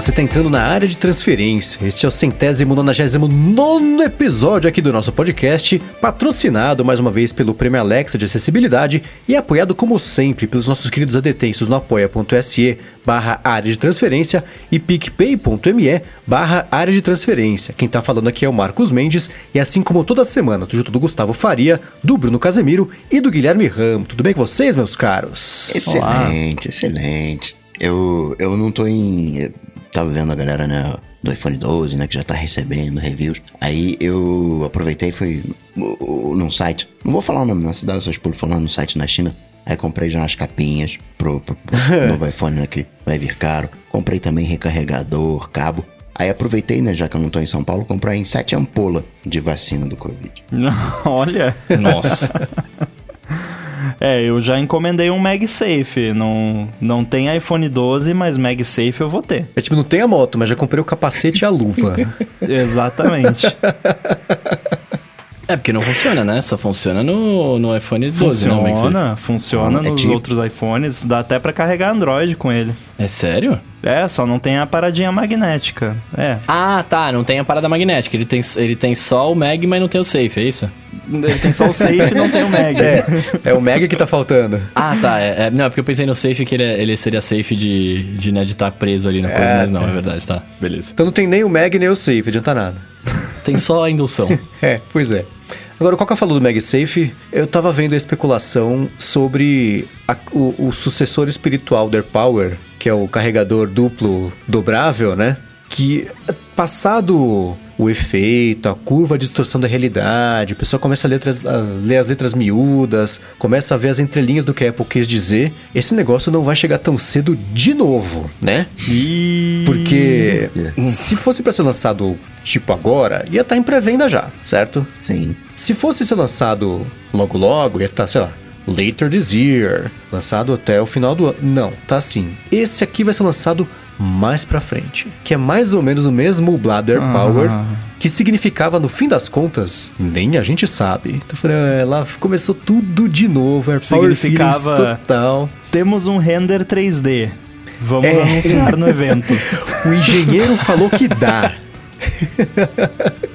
você está entrando na área de transferência. Este é o centésimo nonagésimo nono episódio aqui do nosso podcast, patrocinado mais uma vez pelo Prêmio Alexa de Acessibilidade e apoiado como sempre pelos nossos queridos adetensos no apoia.se barra área de transferência e picpay.me barra área de transferência. Quem está falando aqui é o Marcos Mendes e assim como toda semana, tô junto do Gustavo Faria, do Bruno Casemiro e do Guilherme Ramo. Tudo bem com vocês, meus caros? Excelente, Olá. excelente. Eu, eu não tô em. Tava vendo a galera né, do iPhone 12, né, que já tá recebendo reviews. Aí eu aproveitei e fui num site. Não vou falar o nome na cidade, só pulo falando no site na China. Aí comprei já umas capinhas pro, pro, pro novo iPhone né, que vai vir caro. Comprei também recarregador, cabo. Aí aproveitei, né, já que eu não tô em São Paulo, comprei em sete ampolas de vacina do Covid. Olha! Nossa! É, eu já encomendei um MagSafe. Não, não tem iPhone 12, mas MagSafe eu vou ter. É tipo, não tem a moto, mas já comprei o capacete e a luva. Exatamente. É, porque não funciona, né? Só funciona no, no iPhone 12, funciona, né? Funciona, é nos tipo... outros iPhones. Dá até para carregar Android com ele. É sério? É, só não tem a paradinha magnética. É. Ah, tá. Não tem a parada magnética. Ele tem, ele tem só o Mag, mas não tem o Safe, é isso? Ele tem só o Safe e não tem o Mag. É, é o Mag que tá faltando. Ah, tá. É, é, não, é porque eu pensei no Safe que ele, é, ele seria safe de, de, né, de estar tá preso ali na coisa, é, mas não, é verdade, tá. Beleza. Então não tem nem o Mag nem o Safe, adianta nada. Tem só a indução. é, pois é. Agora, qual que falou do MagSafe? Eu tava vendo a especulação sobre a, o, o, sucessor espiritual do AirPower, que é o carregador duplo dobrável, né? Que passado o efeito, a curva, a distorção da realidade, a pessoa começa a, letras, a, ler as letras miúdas, começa a ver as entrelinhas do que a Apple quis dizer, esse negócio não vai chegar tão cedo de novo, né? Porque se fosse para ser lançado tipo agora, ia estar tá em pré-venda já, certo? Sim. Se fosse ser lançado logo logo, ia estar, tá, sei lá, later this year, lançado até o final do ano. Não, tá assim. Esse aqui vai ser lançado mais pra frente, que é mais ou menos o mesmo Bladder ah. Power, que significava, no fim das contas, nem a gente sabe. Então, falei, ah, lá começou tudo de novo, Air Power significava total. Temos um render 3D. Vamos é. anunciar no evento. o engenheiro falou que dá.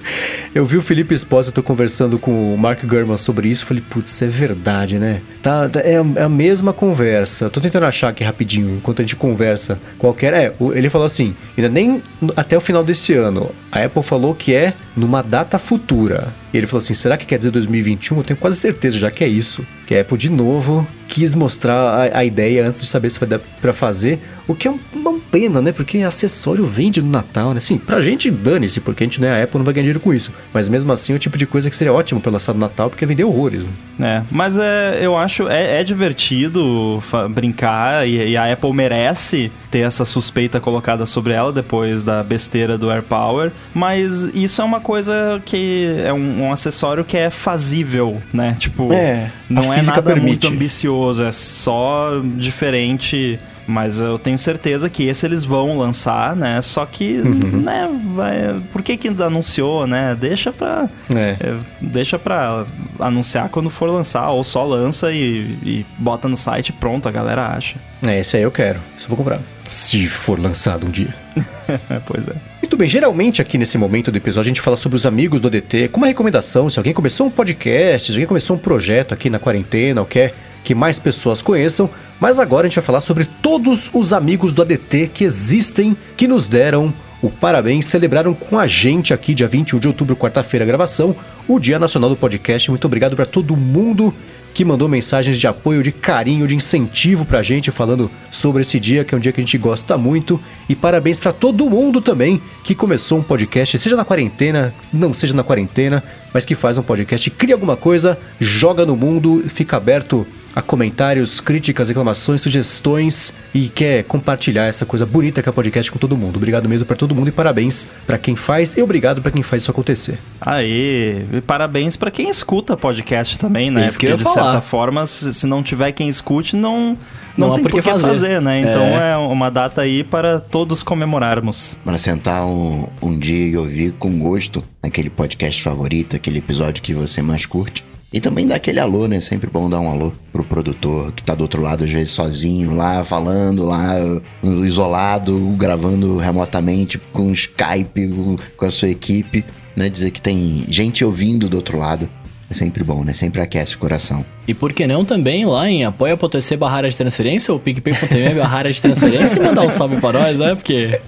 eu vi o Felipe Espósito conversando com o Mark Gurman sobre isso. Falei, putz, é verdade, né? Tá, tá é, é, a mesma conversa. Tô tentando achar aqui rapidinho, enquanto a gente conversa. Qualquer. É, ele falou assim: ainda nem até o final desse ano. A Apple falou que é numa data futura. E ele falou assim: será que quer dizer 2021? Eu tenho quase certeza já que é isso. Que a Apple, de novo, quis mostrar a, a ideia antes de saber se vai dar pra fazer. O que é uma pena, né? Porque acessório vende no Natal, né? Sim, pra gente dane-se, porque a gente, né, a Apple não vai ganhar dinheiro com isso. Mas mesmo assim, é o tipo de coisa que seria ótimo pra lançar no Natal, porque vender horrores, né? É, mas é, eu acho, é, é divertido brincar e, e, a Apple merece ter essa suspeita colocada sobre ela depois da besteira do AirPower. Mas isso é uma coisa que é um, um acessório que é fazível, né? Tipo, é, não é nada permite. muito ambicioso, é só diferente mas eu tenho certeza que esse eles vão lançar, né? Só que, uhum. né, vai... Por que que anunciou, né? Deixa pra... É. É, deixa pra anunciar quando for lançar, ou só lança e, e bota no site pronto, a galera acha. É, esse aí eu quero. Isso eu vou comprar. Se for lançado um dia. pois é. Muito bem, geralmente aqui nesse momento do episódio a gente fala sobre os amigos do ADT, com uma recomendação, se alguém começou um podcast, se alguém começou um projeto aqui na quarentena ou quer que mais pessoas conheçam, mas agora a gente vai falar sobre todos os amigos do ADT que existem, que nos deram o parabéns, celebraram com a gente aqui, dia 21 de outubro, quarta-feira, gravação, o Dia Nacional do Podcast. Muito obrigado para todo mundo que mandou mensagens de apoio, de carinho, de incentivo pra gente falando sobre esse dia, que é um dia que a gente gosta muito. E parabéns para todo mundo também que começou um podcast, seja na quarentena, não seja na quarentena, mas que faz um podcast, cria alguma coisa, joga no mundo, fica aberto a comentários, críticas, reclamações, sugestões e quer compartilhar essa coisa bonita que é o podcast com todo mundo. Obrigado mesmo para todo mundo e parabéns para quem faz e obrigado para quem faz isso acontecer. Aí, e parabéns para quem escuta podcast também, né? Isso Porque de falar. certa forma, se não tiver quem escute, não não, não tem por que fazer. fazer. né? Então é. é. uma data aí para todos comemorarmos. Para sentar um, um dia e ouvir com gosto aquele podcast favorito, aquele episódio que você mais curte E também dá aquele alô, né? Sempre bom dar um alô pro produtor que tá do outro lado, às vezes sozinho, lá falando, lá isolado, gravando remotamente com Skype, com a sua equipe, né? Dizer que tem gente ouvindo do outro lado. É sempre bom, né? Sempre aquece o coração. E por que não também lá em apoia.se barra de transferência ou picpay.me barra de transferência e mandar um salve para nós, né? Porque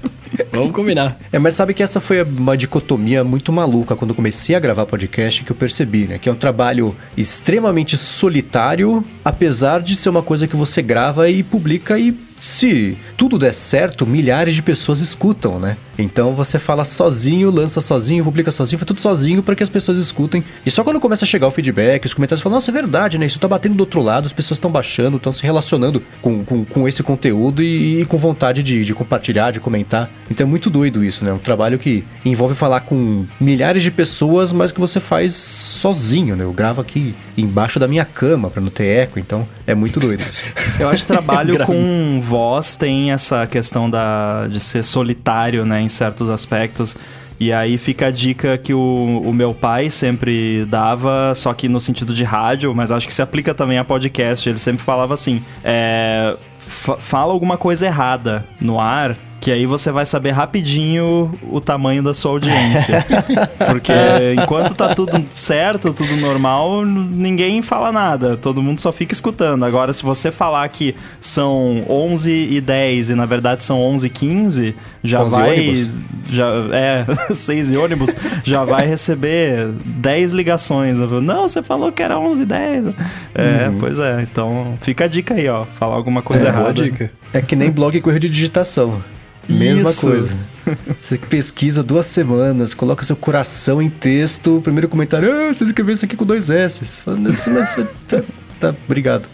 Vamos combinar. É, mas sabe que essa foi uma dicotomia muito maluca quando comecei a gravar podcast que eu percebi, né? Que é um trabalho extremamente solitário, apesar de ser uma coisa que você grava e publica e se tudo der certo, milhares de pessoas escutam, né? Então você fala sozinho, lança sozinho, publica sozinho, faz tudo sozinho para que as pessoas escutem. E só quando começa a chegar o feedback, os comentários falam, nossa, é verdade, né? Isso tá batendo do outro lado, as pessoas estão baixando, estão se relacionando com, com, com, esse conteúdo e, e com vontade de, de, compartilhar, de comentar. Então é muito doido isso, né? Um trabalho que envolve falar com milhares de pessoas, mas que você faz sozinho, né? Eu gravo aqui embaixo da minha cama para não ter eco, então é muito doido isso. Eu acho trabalho com voz tem essa questão da, de ser solitário, né, em certos aspectos. E aí fica a dica que o, o meu pai sempre dava, só que no sentido de rádio, mas acho que se aplica também a podcast. Ele sempre falava assim: é, fala alguma coisa errada no ar que aí você vai saber rapidinho o tamanho da sua audiência. Porque enquanto tá tudo certo, tudo normal, ninguém fala nada, todo mundo só fica escutando. Agora, se você falar que são 11 e 10 e na verdade são 11 e 15, já vai. Ônibus. Já, é, 6 e ônibus, já vai receber 10 ligações. Não, você falou que era 11 e 10. É, uhum. pois é. Então fica a dica aí, ó. Falar alguma coisa é, errada. Dica. É que nem blog com erro de digitação. Mesma Isso. coisa. Você pesquisa duas semanas, coloca seu coração em texto, primeiro comentário, ah, você escreveu isso aqui com dois S. Falando assim, mas tá, tá, obrigado.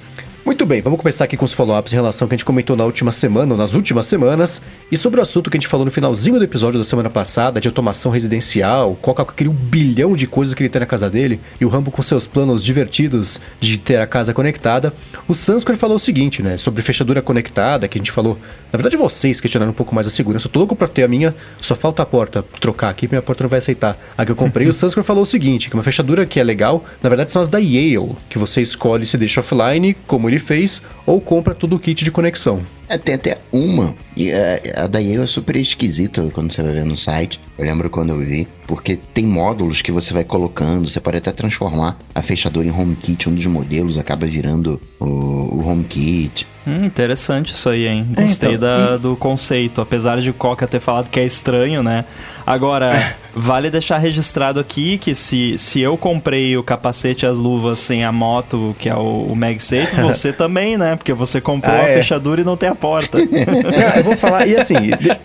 Muito bem, vamos começar aqui com os follow-ups em relação ao que a gente comentou na última semana, ou nas últimas semanas, e sobre o assunto que a gente falou no finalzinho do episódio da semana passada, de automação residencial, Coca com aquele um bilhão de coisas que ele tem na casa dele, e o Rambo com seus planos divertidos de ter a casa conectada. O Sanskrit falou o seguinte, né, sobre fechadura conectada, que a gente falou, na verdade vocês questionaram um pouco mais a segurança, eu tô louco pra ter a minha, só falta a porta trocar aqui, minha porta não vai aceitar. A que eu comprei, o Sanskrit falou o seguinte, que uma fechadura que é legal, na verdade são as da Yale, que você escolhe se deixa offline, como fez, ou compra todo o kit de conexão. É, tem até uma. E a, é, a da Yale é super esquisita quando você vai ver no site. Eu lembro quando eu vi. Porque tem módulos que você vai colocando. Você pode até transformar a fechadura em HomeKit. Um dos modelos acaba virando o, o HomeKit. Hum, interessante isso aí, hein? É, Gostei então, da, e... do conceito. Apesar de o Coca ter falado que é estranho, né? Agora, é. vale deixar registrado aqui que se, se eu comprei o capacete e as luvas sem a moto, que é o, o MagSafe, você também, né? Porque você comprou ah, a é. fechadura e não tem a porta. Não, eu vou falar, e assim,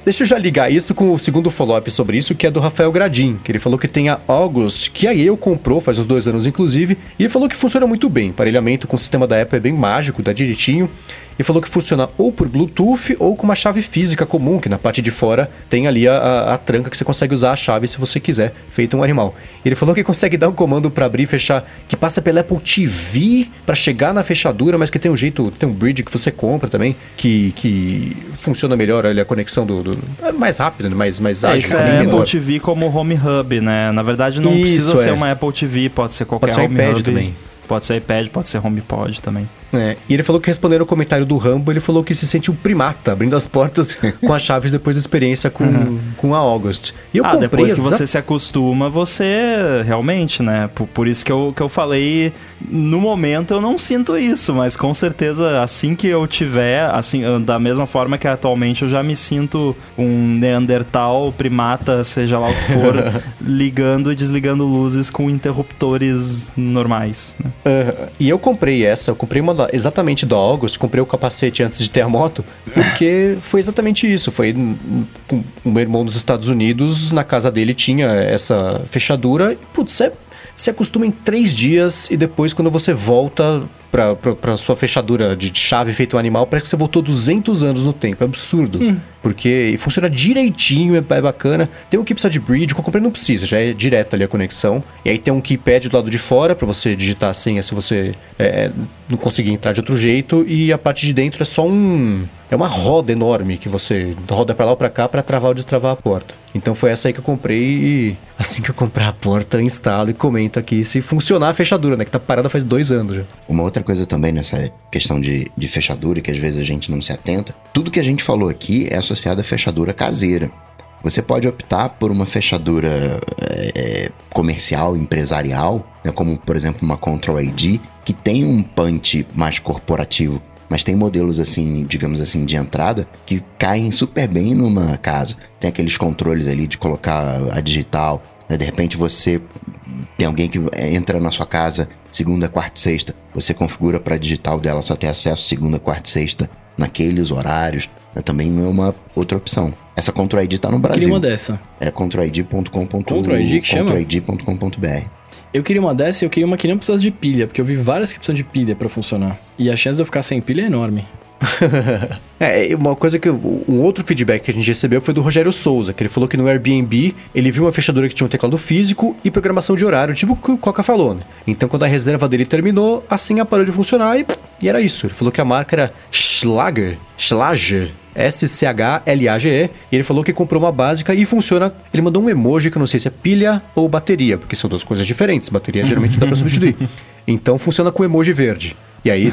deixa eu já ligar isso com o segundo follow-up sobre isso, que é do Rafael Gradim, que ele falou que tem a August, que a eu comprou faz uns dois anos, inclusive, e ele falou que funciona muito bem. Parelhamento com o sistema da Apple é bem mágico, dá direitinho e falou que funciona ou por Bluetooth ou com uma chave física comum, que na parte de fora tem ali a, a, a tranca que você consegue usar a chave se você quiser, feito um animal. Ele falou que consegue dar um comando para abrir e fechar, que passa pela Apple TV para chegar na fechadura, mas que tem um jeito, tem um bridge que você compra também, que, que funciona melhor ali a conexão do, do é mais rápido, mais, mais é, ágil. Isso é Apple TV como Home Hub, né? Na verdade não isso, precisa é. ser uma Apple TV, pode ser qualquer pode ser Home iPad Hub. também. Pode ser iPad, pode ser HomePod também. É, e ele falou que respondendo o comentário do Rambo, ele falou que se sente um primata, abrindo as portas com as chaves depois da experiência com, uhum. com a August. E eu ah, comprei depois que você se acostuma, você realmente, né? Por, por, isso que eu, que eu falei, no momento eu não sinto isso, mas com certeza assim que eu tiver, assim, da mesma forma que atualmente eu já me sinto um Neandertal, primata, seja lá o que for, ligando e desligando luzes com interruptores normais. Né? Uh, e eu comprei essa, eu comprei uma exatamente do August, comprei o capacete antes de ter a moto, porque foi exatamente isso. Foi o meu irmão dos Estados Unidos, na casa dele tinha essa fechadura, e putz, é se acostuma em três dias e depois, quando você volta, pra, pra, pra sua fechadura de chave feito um animal, parece que você voltou 200 anos no tempo. É absurdo. Hum. Porque funciona direitinho, é, é bacana. Tem um que precisa de bridge, o que eu comprei não precisa, já é direto ali a conexão. E aí tem um keypad do lado de fora pra você digitar a senha se você é, não conseguir entrar de outro jeito. E a parte de dentro é só um. É uma roda enorme que você roda pra lá ou pra cá pra travar ou destravar a porta. Então foi essa aí que eu comprei e assim que eu comprar a porta, eu instalo e comento aqui se funcionar a fechadura, né? Que tá parada faz dois anos já. Uma outra coisa também nessa questão de, de fechadura, que às vezes a gente não se atenta, tudo que a gente falou aqui é associado à fechadura caseira. Você pode optar por uma fechadura é, comercial, empresarial, né, como por exemplo uma Control ID, que tem um punch mais corporativo, mas tem modelos assim, digamos assim, de entrada que caem super bem numa casa. Tem aqueles controles ali de colocar a digital, né, de repente você tem alguém que entra na sua casa segunda, quarta e sexta, você configura para digital dela só ter acesso segunda, quarta e sexta naqueles horários, né, também não é uma outra opção. Essa Control ID tá no Queria Brasil. uma dessa. É controlid.com.br. Control ID que chama? controlid.com.br. Eu queria uma dessa e eu queria uma que não precisasse de pilha, porque eu vi várias que precisam de pilha pra funcionar. E a chance de eu ficar sem pilha é enorme. É, uma coisa que. Um outro feedback que a gente recebeu foi do Rogério Souza, que ele falou que no Airbnb ele viu uma fechadura que tinha um teclado físico e programação de horário, tipo o que o Coca falou, né? Então quando a reserva dele terminou, a senha parou de funcionar e, e era isso. Ele falou que a marca era Schlager. Schlager. S-C-H-L-A-G-E. E ele falou que comprou uma básica e funciona. Ele mandou um emoji que eu não sei se é pilha ou bateria, porque são duas coisas diferentes. Bateria geralmente dá pra substituir. Então funciona com emoji verde. E aí.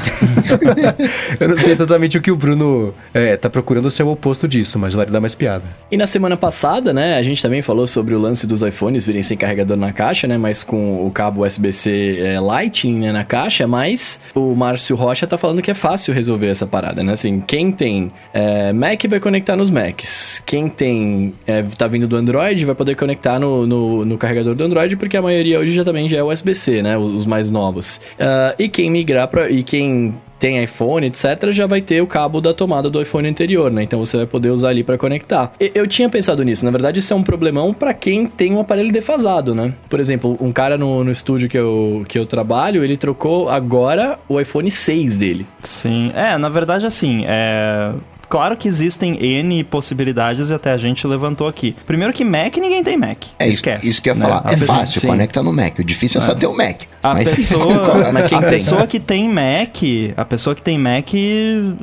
eu não sei exatamente o que o Bruno é, tá procurando ser o oposto disso, mas vai dar mais piada. E na semana passada, né, a gente também falou sobre o lance dos iPhones virem sem carregador na caixa, né, mas com o cabo USB-C é, Lightning né, na caixa, mas o Márcio Rocha tá falando que é fácil resolver essa parada, né, assim, quem tem é, Mac vai conectar nos Macs, quem tem, é, tá vindo do Android vai poder conectar no, no, no carregador do Android, porque a maioria hoje já também já é USB-C, né, os, mais novos. Ah, e quem migrar pra, e quem tem iPhone, etc., já vai ter o cabo da tomada do iPhone anterior, né? Então você vai poder usar ali pra conectar. Eu tinha pensado nisso, na verdade isso é um problemão pra quem tem um aparelho defasado, né? Por exemplo, um cara no, no estúdio que eu, que eu trabalho, ele trocou agora o iPhone 6 dele. Sim, é, na verdade, assim, é. Claro que existem N possibilidades e até a gente levantou aqui. Primeiro que Mac, ninguém tem Mac. É isso, Esquece. isso que eu ia né? falar. A É pessoa- fácil, sim. conecta no Mac. O difícil é, só ter o Mac. A Mas- pessoa, Mas quem a tem? pessoa que tem Mac, a pessoa que tem Mac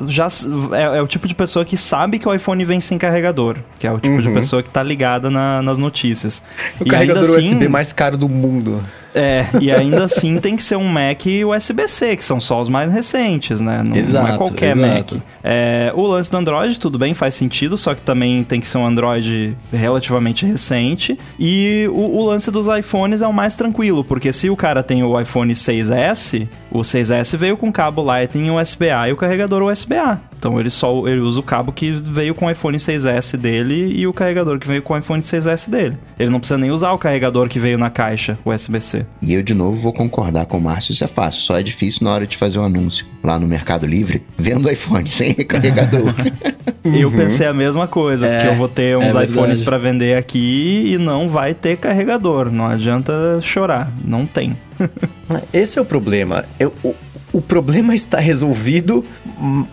já é, é o tipo de pessoa que sabe que o iPhone vem sem carregador, que é o tipo de pessoa que tá ligada na- nas notícias. O e carregador ainda assim, USB mais caro do mundo. É, e ainda assim tem que ser um Mac USB-C, que são só os mais recentes, né? Não, não é Exato, qualquer exato. Mac. É, o lance do Android, tudo bem, faz sentido, só que também tem que ser um Android relativamente recente. E o, o lance dos iPhones é o mais tranquilo, porque se o cara tem o iPhone 6S, o 6S veio com cabo Lightning USB-A e o carregador USB-A. Então ele só ele usa o cabo que veio com o iPhone 6S dele e o carregador que veio com o iPhone 6S dele. Ele não precisa nem usar o carregador que veio na caixa USB-C. E eu, de novo, vou concordar com o Márcio, isso é fácil. Só é difícil na hora de fazer o anúncio lá no Mercado Livre, vendo o iPhone sem recarregador. Eu pensei a mesma coisa, É, porque eu vou ter uns é iPhones pra vender aqui e não vai ter carregador. Não adianta chorar, não tem. Esse é o problema. Eu- o, o problema está resolvido,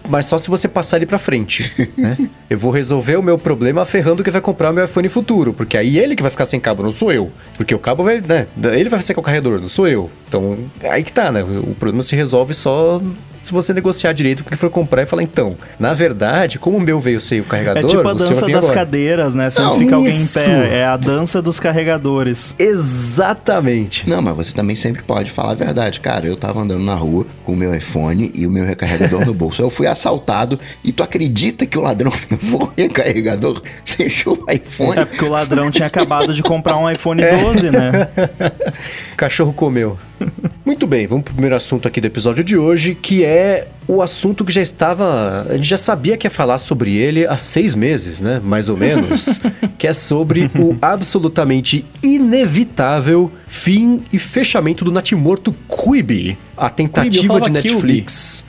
mas só se você passar ele pra frente. né? Eu vou resolver o meu problema ferrando que vai comprar o meu iPhone futuro, porque aí ele que vai ficar sem cabo, não sou eu. Porque o cabo vai, né? Ele vai ser com o carregador, não sou eu. Então, aí que tá, né? O problema se resolve só se você negociar direito o que for comprar e falar, então, na verdade, como o meu veio sem o É carregador, tipo a dança das agora. cadeiras, né? Sempre Não, fica alguém isso! em pé. É a dança dos carregadores. Exatamente. Não, mas você também sempre pode falar a verdade. Cara, eu tava andando na rua com o meu iPhone e o meu recarregador no bolso. Eu fui assaltado e tu acredita que o ladrão levou o recarregador, fechou o iPhone? É porque o ladrão tinha acabado de comprar um iPhone É. 12, né? O cachorro comeu. Muito bem, vamos pro primeiro assunto aqui do episódio de hoje, que é o assunto que já estava. A gente já sabia que ia falar sobre ele há seis meses, né? Mais ou menos. que é sobre o absolutamente inevitável fim e fechamento do natimorto Quibi. A tentativa falava de Quibi. Netflix.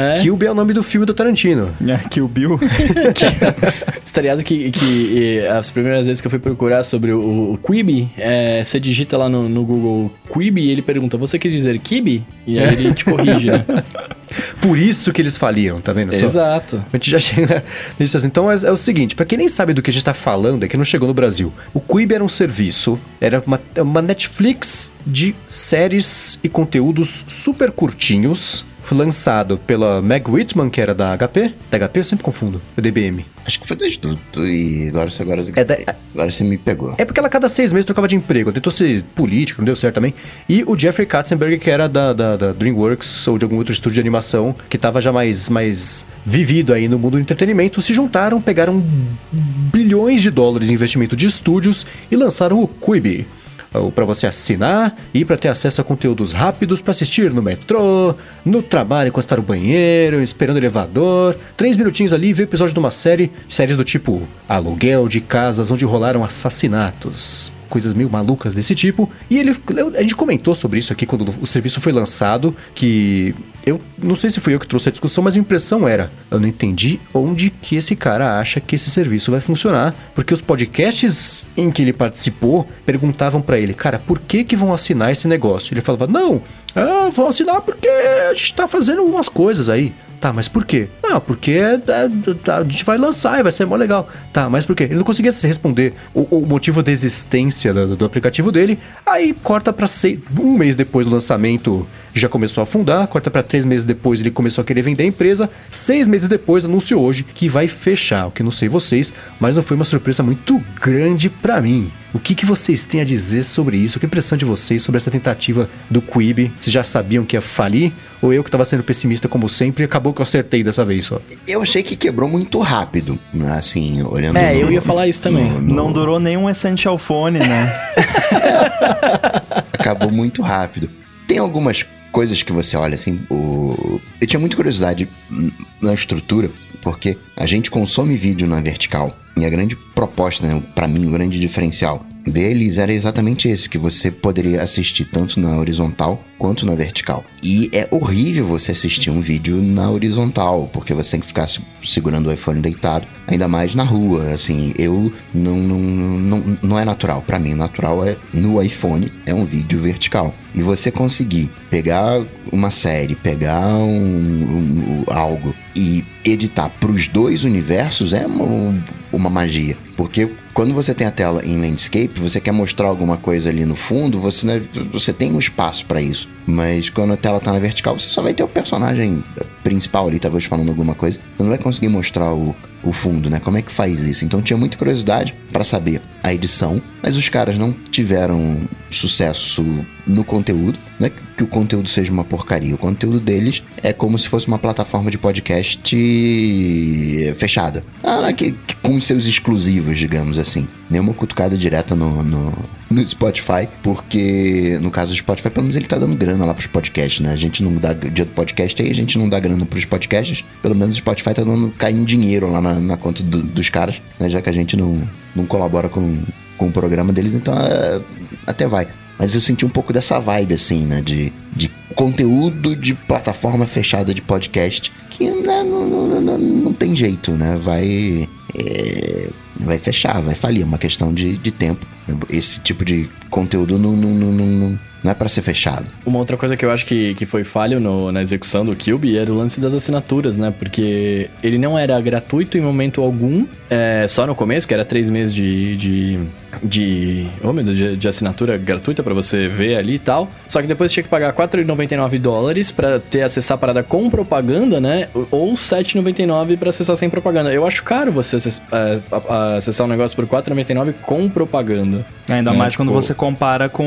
É. Kilby é o nome do filme do Tarantino. É, Kill Bill. Tá ligado que, que as primeiras vezes que eu fui procurar sobre o, o Quibi, é, você digita lá no, no Google Quibi e ele pergunta, você quer dizer Kibi? E aí ele te corrige, né? Por isso que eles faliram, tá vendo? só? Exato. A gente já chega nisso assim. Então é, é o seguinte, pra quem nem sabe do que a gente tá falando, é que não chegou no Brasil. O Quibi era um serviço, era uma, uma Netflix de séries e conteúdos super curtinhos, lançado pela Meg Whitman, que era da HP. Da HP eu sempre confundo, o DBM. Acho que foi das tudo. E agora, você- agora, É da- agora você me pegou. É porque ela cada seis meses trocava de emprego. Tentou ser político, não deu certo também. E o Jeffrey Katzenberg, que era da, da, da DreamWorks ou de algum outro estúdio de animação, que tava já mais, mais vivido aí no mundo do entretenimento, se juntaram, pegaram bilhões de dólares em investimento de estúdios e lançaram o Quibi. Para você assinar e para ter acesso a conteúdos rápidos para assistir no metrô, no trabalho, enquanto está no banheiro, esperando o elevador. Três minutinhos ali e ver episódio de uma série, séries do tipo Aluguel de casas onde rolaram assassinatos coisas meio malucas desse tipo. E ele, a gente comentou sobre isso aqui quando o serviço foi lançado, que eu não sei se fui eu que trouxe a discussão, mas a impressão era, eu não entendi onde que esse cara acha que esse serviço vai funcionar, porque os podcasts em que ele participou perguntavam pra ele, cara, por que que vão assinar esse negócio? Ele falava, não, ah, vão assinar porque a gente tá fazendo umas coisas aí. Tá, mas por quê? Não, porque é- é- a gente vai lançar e vai ser mó legal. Tá, mas por quê? Ele não conseguia se responder o, o motivo da existência do, do aplicativo dele. Aí corta pra seis, um mês depois do lançamento já começou a afundar. Corta pra três meses depois ele começou a querer vender a empresa. Seis meses depois anunciou hoje que vai fechar. O que não sei vocês, mas não foi uma surpresa muito grande pra mim. O que, que vocês têm a dizer sobre isso? Que impressão de vocês sobre essa tentativa do Quibi? Vocês já sabiam que ia falir? Ou eu que tava sendo pessimista como sempre, acabou que eu acertei dessa vez só? Eu achei que quebrou muito rápido, né, assim, olhando... É, no- eu ia falar isso também. no- no- Não durou nem um Essential Phone, né? acabou muito rápido. Tem algumas coisas que você olha assim, o... eu tinha muita curiosidade na estrutura, porque a gente consome vídeo na vertical. E a grande proposta, né, para mim, o grande diferencial deles era exatamente esse, que você poderia assistir tanto na horizontal quanto na vertical. E é horrível você assistir um vídeo na horizontal, porque você tem que ficar se- segurando o iPhone deitado, ainda mais na rua, assim, eu não não, não, não é natural para mim, natural é no iPhone é um vídeo vertical. E você conseguir pegar uma série, pegar um, um- algo e editar para os dois universos é uma, uma magia, porque quando você tem a tela em landscape, você quer mostrar alguma coisa ali no fundo, você, né, você tem um espaço para isso. Mas quando a tela tá na vertical, você só vai ter o personagem principal ali, talvez falando alguma coisa. Você não vai conseguir mostrar o, o fundo, né? Como é que faz isso? Então tinha muita curiosidade para saber a edição, mas os caras não tiveram sucesso no conteúdo. Não é que o conteúdo seja uma porcaria. O conteúdo deles é como se fosse uma plataforma de podcast fechada. Ah, que, que- com seus exclusivos, digamos assim. Nenhuma cutucada direta no, no, no Spotify, porque no caso do Spotify, pelo menos ele tá dando grana lá pros podcasts, né? A gente não dá dia do podcast aí, a gente não dá grana pros podcasts. Pelo menos o Spotify tá dando caindo dinheiro lá na, na conta do- dos caras, né? Já que a gente não, não colabora com, com o programa deles, então é, até vai. Mas eu senti um pouco dessa vibe, assim, né? De, de conteúdo de plataforma fechada de podcast que né, não, não, não, não tem jeito, né? Vai. é, vai fechar, vai falir. É uma questão de, de tempo. Esse tipo de conteúdo não, não, não, não, não, é para ser fechado. Uma outra coisa que eu acho que, que foi falho no- na execução do Cube era o lance das assinaturas, né? Porque ele não era gratuito em momento algum, é, só no começo, que era três meses de. de, de oh meu Deus, de, de assinatura gratuita pra você ver ali e tal. Só que depois tinha que pagar 4,99 dólares pra ter acessar a parada com propaganda, né? Ou 7,99 pra acessar sem propaganda. Eu acho caro você acess- é, acessar um negócio por 4,99 com propaganda. Ainda É, mais tipo- quando você compara com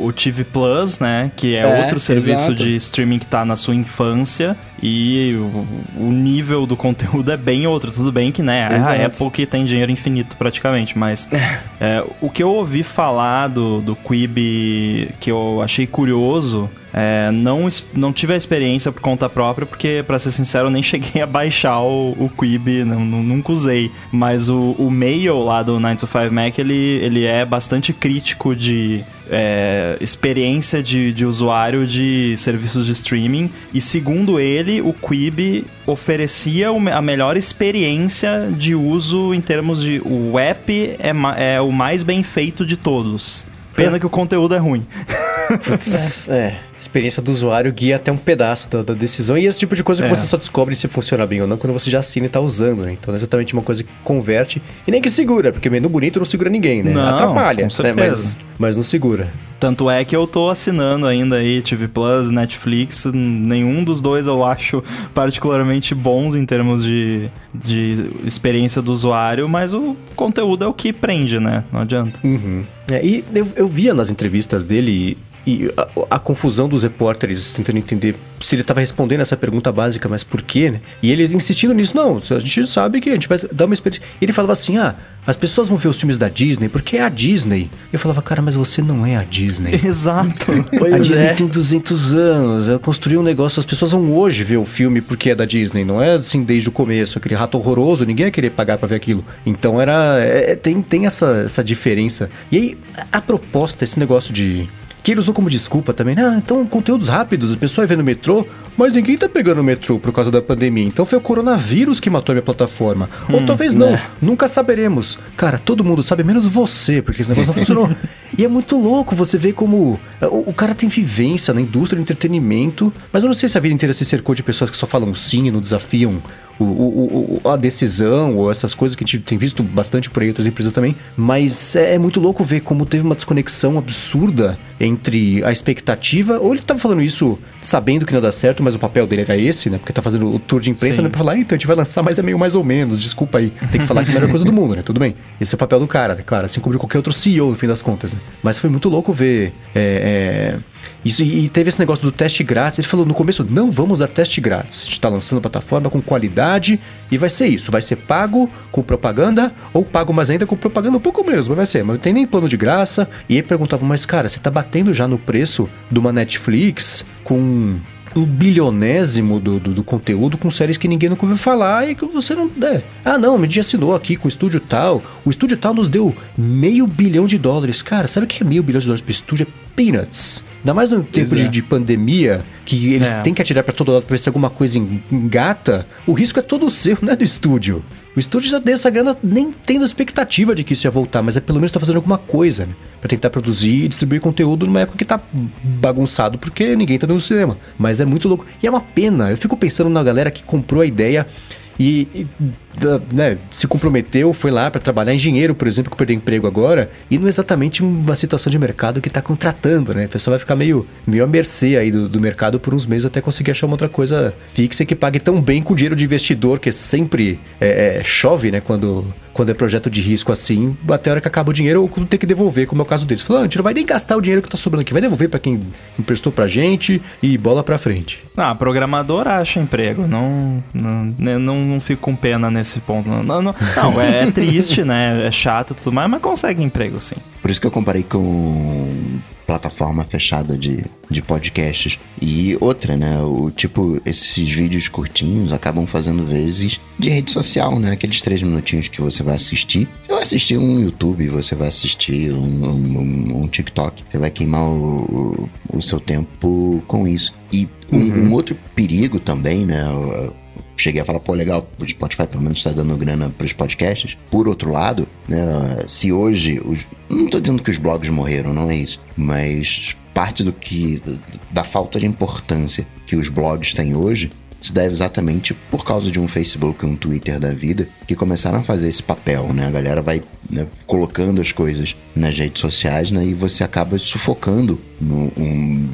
o, o TV Plus, né? Que é, É, outro serviço exato. de streaming que tá na sua infância. E o, o nível do conteúdo é bem outro. Tudo bem que, né? É a Exato. Apple que tem dinheiro infinito praticamente. Mas é, o que eu ouvi falar do, do Quibi que eu achei curioso É, não, não tive a experiência por conta própria, porque, para ser sincero, eu nem cheguei a baixar o, o Quibi, não, nunca usei. Mas o, o Mail lá do 9to5 Mac, ele, ele é bastante crítico de é, experiência de, de usuário de serviços de streaming. E segundo ele, o Quibi oferecia a melhor experiência de uso em termos de. O app é, é o mais bem feito de todos. Pena que o conteúdo é ruim. Putz, é. Experiência do usuário guia até um pedaço da, da decisão. E esse tipo de coisa é. que você só descobre se funciona bem ou não quando você já assina e tá usando, né? Então é exatamente uma coisa que converte e nem que segura, porque menu bonito não segura ninguém, né? Não, Atrapalha, né? Mas, mas não segura. Tanto é que eu tô assinando ainda aí TV Plus, Netflix. Nenhum dos dois eu acho particularmente bons em termos de, de experiência do usuário, mas o conteúdo é o que prende, né? Não adianta. Uhum. É, e eu, eu via nas entrevistas dele e a, a, confusão dos repórteres tentando entender se ele estava respondendo essa pergunta básica, mas por quê, né? E eles insistindo nisso, não, a gente sabe que a gente vai dar uma experiência. E ele falava assim: ah, as pessoas vão ver os filmes da Disney porque é a Disney. Eu falava, cara, mas você não é a Disney. Exato. a Disney é. tem 200 anos, ela construiu um negócio, as pessoas vão hoje ver o filme porque é da Disney, não é assim desde o começo, aquele rato horroroso, ninguém ia querer pagar para ver aquilo. Então era. É, tem tem essa, essa diferença. E aí, a proposta, esse negócio de que ele usou como desculpa também. Ah, então conteúdos rápidos, a pessoa ver no metrô, mas ninguém tá pegando o metrô por causa da pandemia. Então foi o coronavírus que matou a minha plataforma. Hum, Ou talvez não, né? nunca saberemos. Cara, todo mundo sabe, menos você, porque esse negócio não funcionou. e é muito louco você ver como é, o, o, cara tem vivência na indústria do entretenimento, mas eu não sei se a vida inteira se cercou de pessoas que só falam sim e não desafiam o, o, o, a decisão ou essas coisas que a gente tem visto bastante por aí outras empresas também. Mas é, é, muito louco ver como teve uma desconexão absurda entre a expectativa. Ou ele estava falando isso sabendo que não ia dar certo, mas o papel dele era esse, né? Porque tá fazendo o tour de imprensa, Sim. né? Pra falar, ah, então a gente vai lançar, mas é meio mais ou menos, desculpa aí. Tem que falar que é a melhor coisa do mundo, né? Tudo bem. Esse é o papel do cara, né? Claro, assim como de qualquer outro CEO, no fim das contas, né? Mas foi muito louco ver. É, é isso, e teve esse negócio do teste grátis. Ele falou no começo: não vamos dar teste grátis. A gente está lançando a plataforma com qualidade e vai ser isso. Vai ser pago com propaganda ou pago, mas ainda com propaganda um pouco menos, mas vai ser. Mas não tem nem plano de graça. E aí perguntava: mas cara, você está batendo já no preço de uma Netflix com um bilionésimo do, do, do, conteúdo com séries que ninguém nunca ouviu falar e que você não. É. Ah, não, me assinou aqui com o estúdio tal. O estúdio tal nos deu meio bilhão de dólares. Cara, sabe o que é meio bilhão de dólares pro estúdio? É peanuts. Ainda mais no tempo de, é. de, pandemia, que eles é. têm que atirar para todo lado para ver se alguma coisa engata. O risco é todo seu, não é do estúdio. O estúdio já deu essa grana nem tendo expectativa de que isso ia voltar, mas é pelo menos tá fazendo alguma coisa, né? Pra tentar produzir e distribuir conteúdo numa época que tá bagunçado porque ninguém tá no cinema. Mas é muito louco. E é uma pena. Eu fico pensando na galera que comprou a ideia e, e né, se comprometeu, foi lá para trabalhar engenheiro, por exemplo, que perdeu emprego agora, e não é exatamente uma situação de mercado que está contratando, né? A pessoa vai ficar meio, meio à mercê aí do, do mercado por uns meses até conseguir achar uma outra coisa fixa que pague tão bem com o dinheiro de investidor, que sempre é, é, chove, né? Quando, quando é projeto de risco assim, até a hora que acaba o dinheiro ou quando tem que devolver, como é o caso deles. Falou, ah, a gente não vai nem gastar o dinheiro que tá sobrando aqui, vai devolver para quem emprestou pra gente e bola pra frente. Ah, programador acha emprego, não, não, né, não, não fico com pena nesse ponto. Não, não, não, não é, triste, né? É chato e tudo mais, mas consegue emprego sim. Por isso que eu comparei com plataforma fechada de, de podcasts. E outra, né? O tipo, esses vídeos curtinhos acabam fazendo vezes de rede social, né? Aqueles três minutinhos que você vai assistir. Você vai assistir um YouTube, você vai assistir um, um, um TikTok. Você vai queimar o, o, o, seu tempo com isso. E um, uhum. um outro perigo também, né? Cheguei a falar, pô, legal, o Spotify pelo menos está dando grana para os podcasts. Por outro lado, né, se hoje. Os, não estou dizendo que os blogs morreram, não é isso. Mas parte do que. da falta de importância que os blogs têm hoje se deve exatamente por causa de um Facebook, um Twitter da vida, que começaram a fazer esse papel, né? A galera vai né, colocando as coisas nas redes sociais, né? E você acaba sufocando no, um,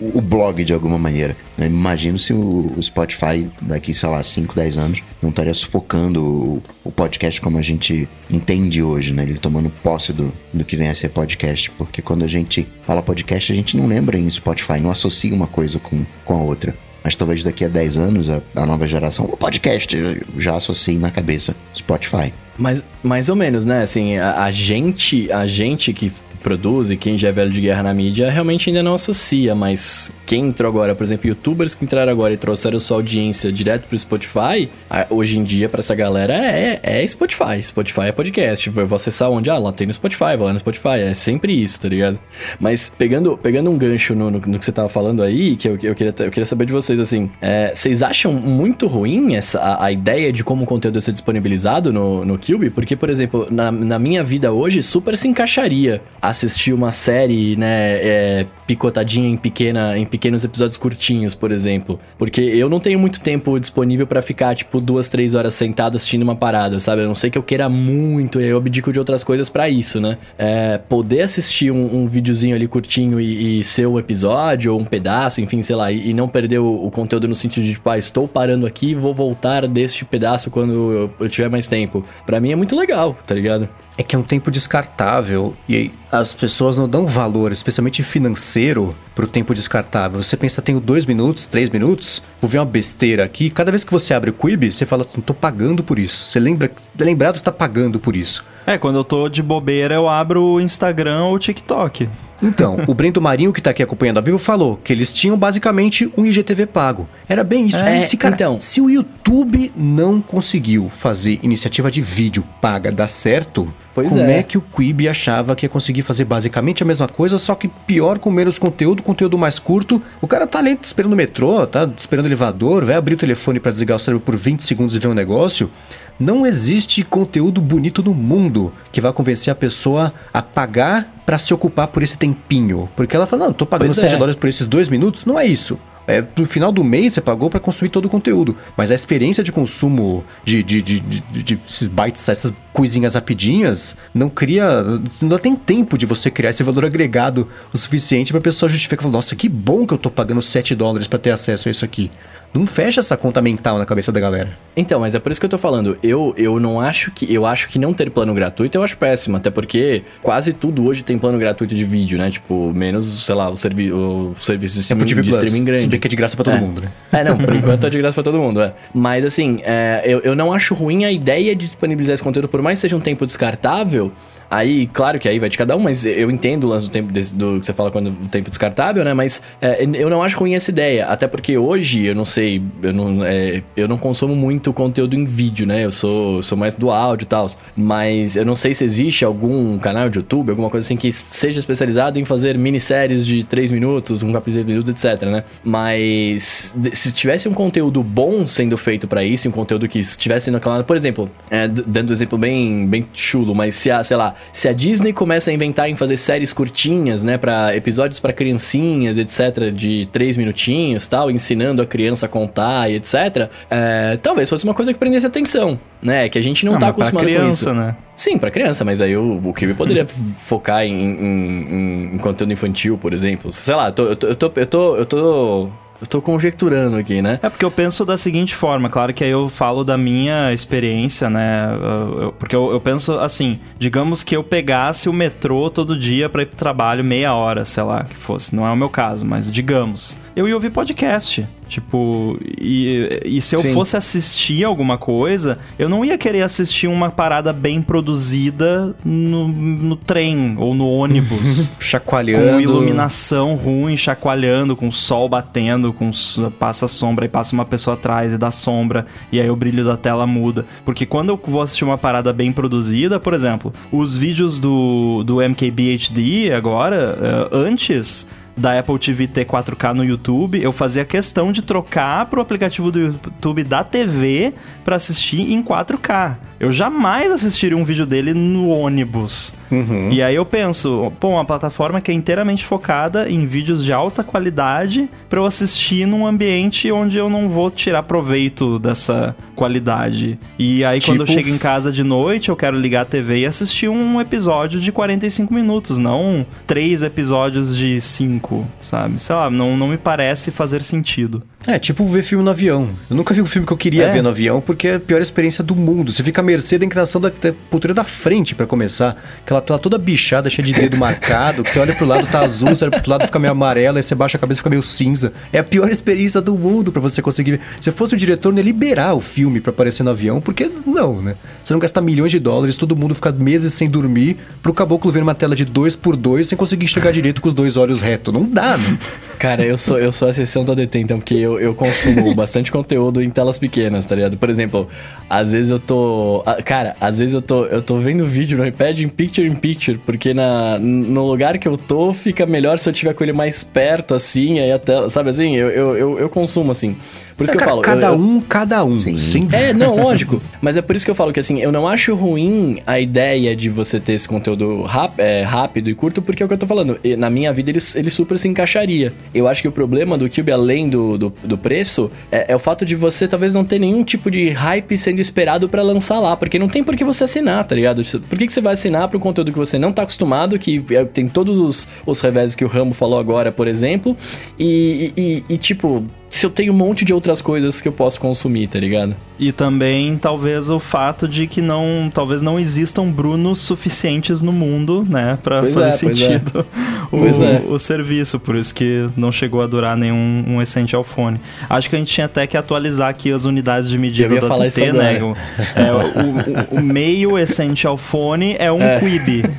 o blog de alguma maneira. Eu imagino se o, Spotify, daqui, sei lá, 5, 10 anos, não estaria sufocando o, o, podcast como a gente entende hoje, né? Ele tomando posse do, do que vem a ser podcast. Porque quando a gente fala podcast, a gente não lembra em Spotify, não associa uma coisa com, com a outra. Mas talvez daqui a 10 anos, a, a nova geração, o podcast já associe na cabeça Spotify. Mas mais ou menos, né? Assim, a, a gente, a gente que produz e quem já é velho de guerra na mídia realmente ainda não associa, mas quem entrou agora, por exemplo, youtubers que entraram agora e trouxeram sua audiência direto pro Spotify, hoje em dia, para essa galera, é, é Spotify. Spotify é podcast. Eu vou acessar onde? Ah, lá tem no Spotify, vou lá no Spotify. É sempre isso, tá ligado? Mas pegando, pegando um gancho no, no, no que você tava falando aí, que eu, eu, queria, eu queria saber de vocês, assim, é, vocês acham muito ruim essa, a, a, ideia de como o conteúdo ser disponibilizado no, no Cube? Porque, por exemplo, na, na minha vida hoje, super se encaixaria assistir uma série, né, é, picotadinha em, pequena, em pequenos episódios curtinhos, por exemplo. Porque eu não tenho muito tempo disponível para ficar, tipo, duas, três horas sentado assistindo uma parada, sabe? Eu não sei que eu queira muito, eu abdico de outras coisas para isso, né? É, poder assistir um, um videozinho ali curtinho e, e, ser um episódio ou um pedaço, enfim, sei lá, e, e não perder o, o, conteúdo no sentido de, tipo, ah, estou parando aqui vou voltar deste pedaço quando eu, eu tiver mais tempo. para mim é muito legal, tá ligado? É que é um tempo descartável e as pessoas não dão valor, especialmente financeiro, pro tempo descartável. Você pensa, tenho dois minutos, três minutos, vou ver uma besteira aqui. Cada vez que você abre o Quibi, você fala, não tô pagando por isso. Você lembra, lembrado que tá pagando por isso. É, quando eu tô de bobeira, eu abro o Instagram ou o TikTok. Então, o Brento Marinho, que tá aqui acompanhando a vivo, falou que eles tinham basicamente um IGTV pago. Era bem isso. É, se, cara, então. se o YouTube não conseguiu fazer iniciativa de vídeo paga dar certo, Pois Como é. é. que o Quibi achava que ia conseguir fazer basicamente a mesma coisa, só que pior com menos conteúdo, conteúdo mais curto? O cara tá ali esperando o metrô, tá esperando o elevador, vai abrir o telefone para desligar o cérebro por 20 segundos e ver um negócio. Não existe conteúdo bonito no mundo que vai convencer a pessoa a pagar para se ocupar por esse tempinho. Porque ela fala, não, tô pagando pois 7 é. dólares por esses dois minutos. Não é isso. É, no final do mês você pagou para consumir todo o conteúdo. Mas a experiência de consumo de, de, de, de, de esses bytes, essas coisinhas rapidinhas, não cria. Não tem tempo de você criar esse valor agregado o suficiente para a pessoa justificar. Nossa, que bom que eu tô pagando 7 dólares para ter acesso a isso aqui. Não fecha essa conta mental na cabeça da galera. Então, mas é por isso que eu tô falando. Eu, eu não acho que. Eu acho que não ter plano gratuito eu acho péssimo. Até porque quase tudo hoje tem plano gratuito de vídeo, né? Tipo, menos, sei lá, o, servi o serviço de streaming, de streaming grande. Se que é de graça pra todo é. mundo, né? É, não, por enquanto é de graça pra todo mundo, é. Mas assim, é, eu, eu não acho ruim a ideia de disponibilizar esse conteúdo, por mais que seja um tempo descartável. Aí, claro que aí vai de cada um, mas eu entendo o lance do tempo do que você fala quando o tempo descartável, né? Mas é, eu não acho ruim essa ideia. Até porque hoje, eu não sei, eu não, é, eu não consumo muito conteúdo em vídeo, né? Eu sou, sou mais do áudio e tal. Mas eu não sei se existe algum canal de YouTube, alguma coisa assim que seja especializado em fazer minisséries de 3 minutos, um capítulo de minutos, etc, né? Mas se tivesse um conteúdo bom sendo feito para isso, um conteúdo que estivesse no canal, por exemplo, é, dando um exemplo bem, bem chulo, mas se a, sei lá, se a Disney começa a inventar em fazer séries curtinhas, né, para episódios para criancinhas, etc, de três minutinhos, tal, ensinando a criança a contar e etc, é, talvez fosse uma coisa que prendesse atenção, né, que a gente não, não tá acostumado criança, com isso. Né? Sim, para criança, mas aí o, o Kiwi poderia focar em, em, em, conteúdo infantil, por exemplo. Sei lá, eu tô, eu tô, eu tô, eu tô, eu tô conjecturando aqui, né? É porque eu penso da seguinte forma, claro que aí eu falo da minha experiência, né? Eu, porque eu, eu, penso assim, digamos que eu pegasse o metrô todo dia para ir pro trabalho meia hora, sei lá, que fosse. Não é o meu caso, mas digamos. Eu ia ouvir podcast. Tipo, e, e se eu Sim. fosse assistir alguma coisa, eu não ia querer assistir uma parada bem produzida no, no trem ou no ônibus. chacoalhando. Com iluminação ruim, chacoalhando, com o sol batendo, com passa sombra e passa uma pessoa atrás e dá sombra, e aí o brilho da tela muda. Porque quando eu vou assistir uma parada bem produzida, por exemplo, os vídeos do, do MKBHD agora, uh, antes da Apple TV ter 4K no YouTube, eu fazia questão de trocar pro aplicativo do YouTube da TV para assistir em 4K. Eu jamais assistiria um vídeo dele no ônibus. Uhum. E aí eu penso, pô, uma plataforma que é inteiramente focada em vídeos de alta qualidade para eu assistir num ambiente onde eu não vou tirar proveito dessa qualidade. E aí tipo... quando eu tipo chego em casa de noite, eu quero ligar a TV e assistir um episódio de 45 minutos, não três episódios de 5 sabe? Sei lá, não, não me parece fazer sentido. É, tipo ver filme no avião. Eu nunca vi um filme que eu queria É. ver no avião porque é a pior experiência do mundo. Você fica à mercê da inclinação da, da poltrona da frente pra começar. Aquela tela toda bichada, cheia de dedo marcado, que você olha pro lado tá azul, você olha pro outro lado fica meio amarelo, aí você baixa a cabeça e fica meio cinza. É a pior experiência do mundo pra você conseguir ver. Se fosse o diretor, não ia liberar o filme pra aparecer no avião, porque não, né? Você não gasta milhões de dólares, todo mundo fica meses sem dormir, pro caboclo ver uma tela de dois por dois sem conseguir enxergar direito com os dois olhos retos. Não dá, né? Cara, eu sou, eu sou a exceção da DT, então, porque eu, eu consumo bastante conteúdo em telas pequenas, tá ligado? Por exemplo, às vezes eu tô. ah, Cara, às vezes eu tô, eu tô vendo vídeo no iPad em picture in picture, porque na, no lugar que eu tô fica melhor se eu tiver com ele mais perto, assim, aí a tela. Sabe assim? Eu, eu, eu, eu consumo assim. Por isso que eu falo. Cada eu- eu- um, cada um. Sim. Sem É, não, lógico. Mas é por isso que eu falo que assim, eu não acho ruim a ideia de você ter esse conteúdo rap- é, rápido e curto, porque é o que eu tô falando. E Na minha vida ele, ele super se encaixaria. Eu acho que o problema do Cube, além do, do, do preço, é, é o fato de você talvez não ter nenhum tipo de hype sendo esperado pra lançar lá. Porque não tem por que você assinar, tá ligado? Por que, que você vai assinar pra um conteúdo que você não tá acostumado, que é, tem todos os, os revés que o Rambo falou agora, por exemplo, e, e- e, tipo. Se eu tenho um monte de outras coisas que eu posso consumir, tá ligado? E também, talvez, o fato de que não. Talvez não existam Brunos suficientes no mundo, né? Pra Pois fazer é, pois sentido o, Pois é. o serviço. Por isso que não chegou a durar nenhum um Essential Phone. Acho que a gente tinha até que atualizar aqui as unidades de medida Eu ia da falar TT, isso né? O, é, o, o- o meio Essential Phone é um É. Quibi.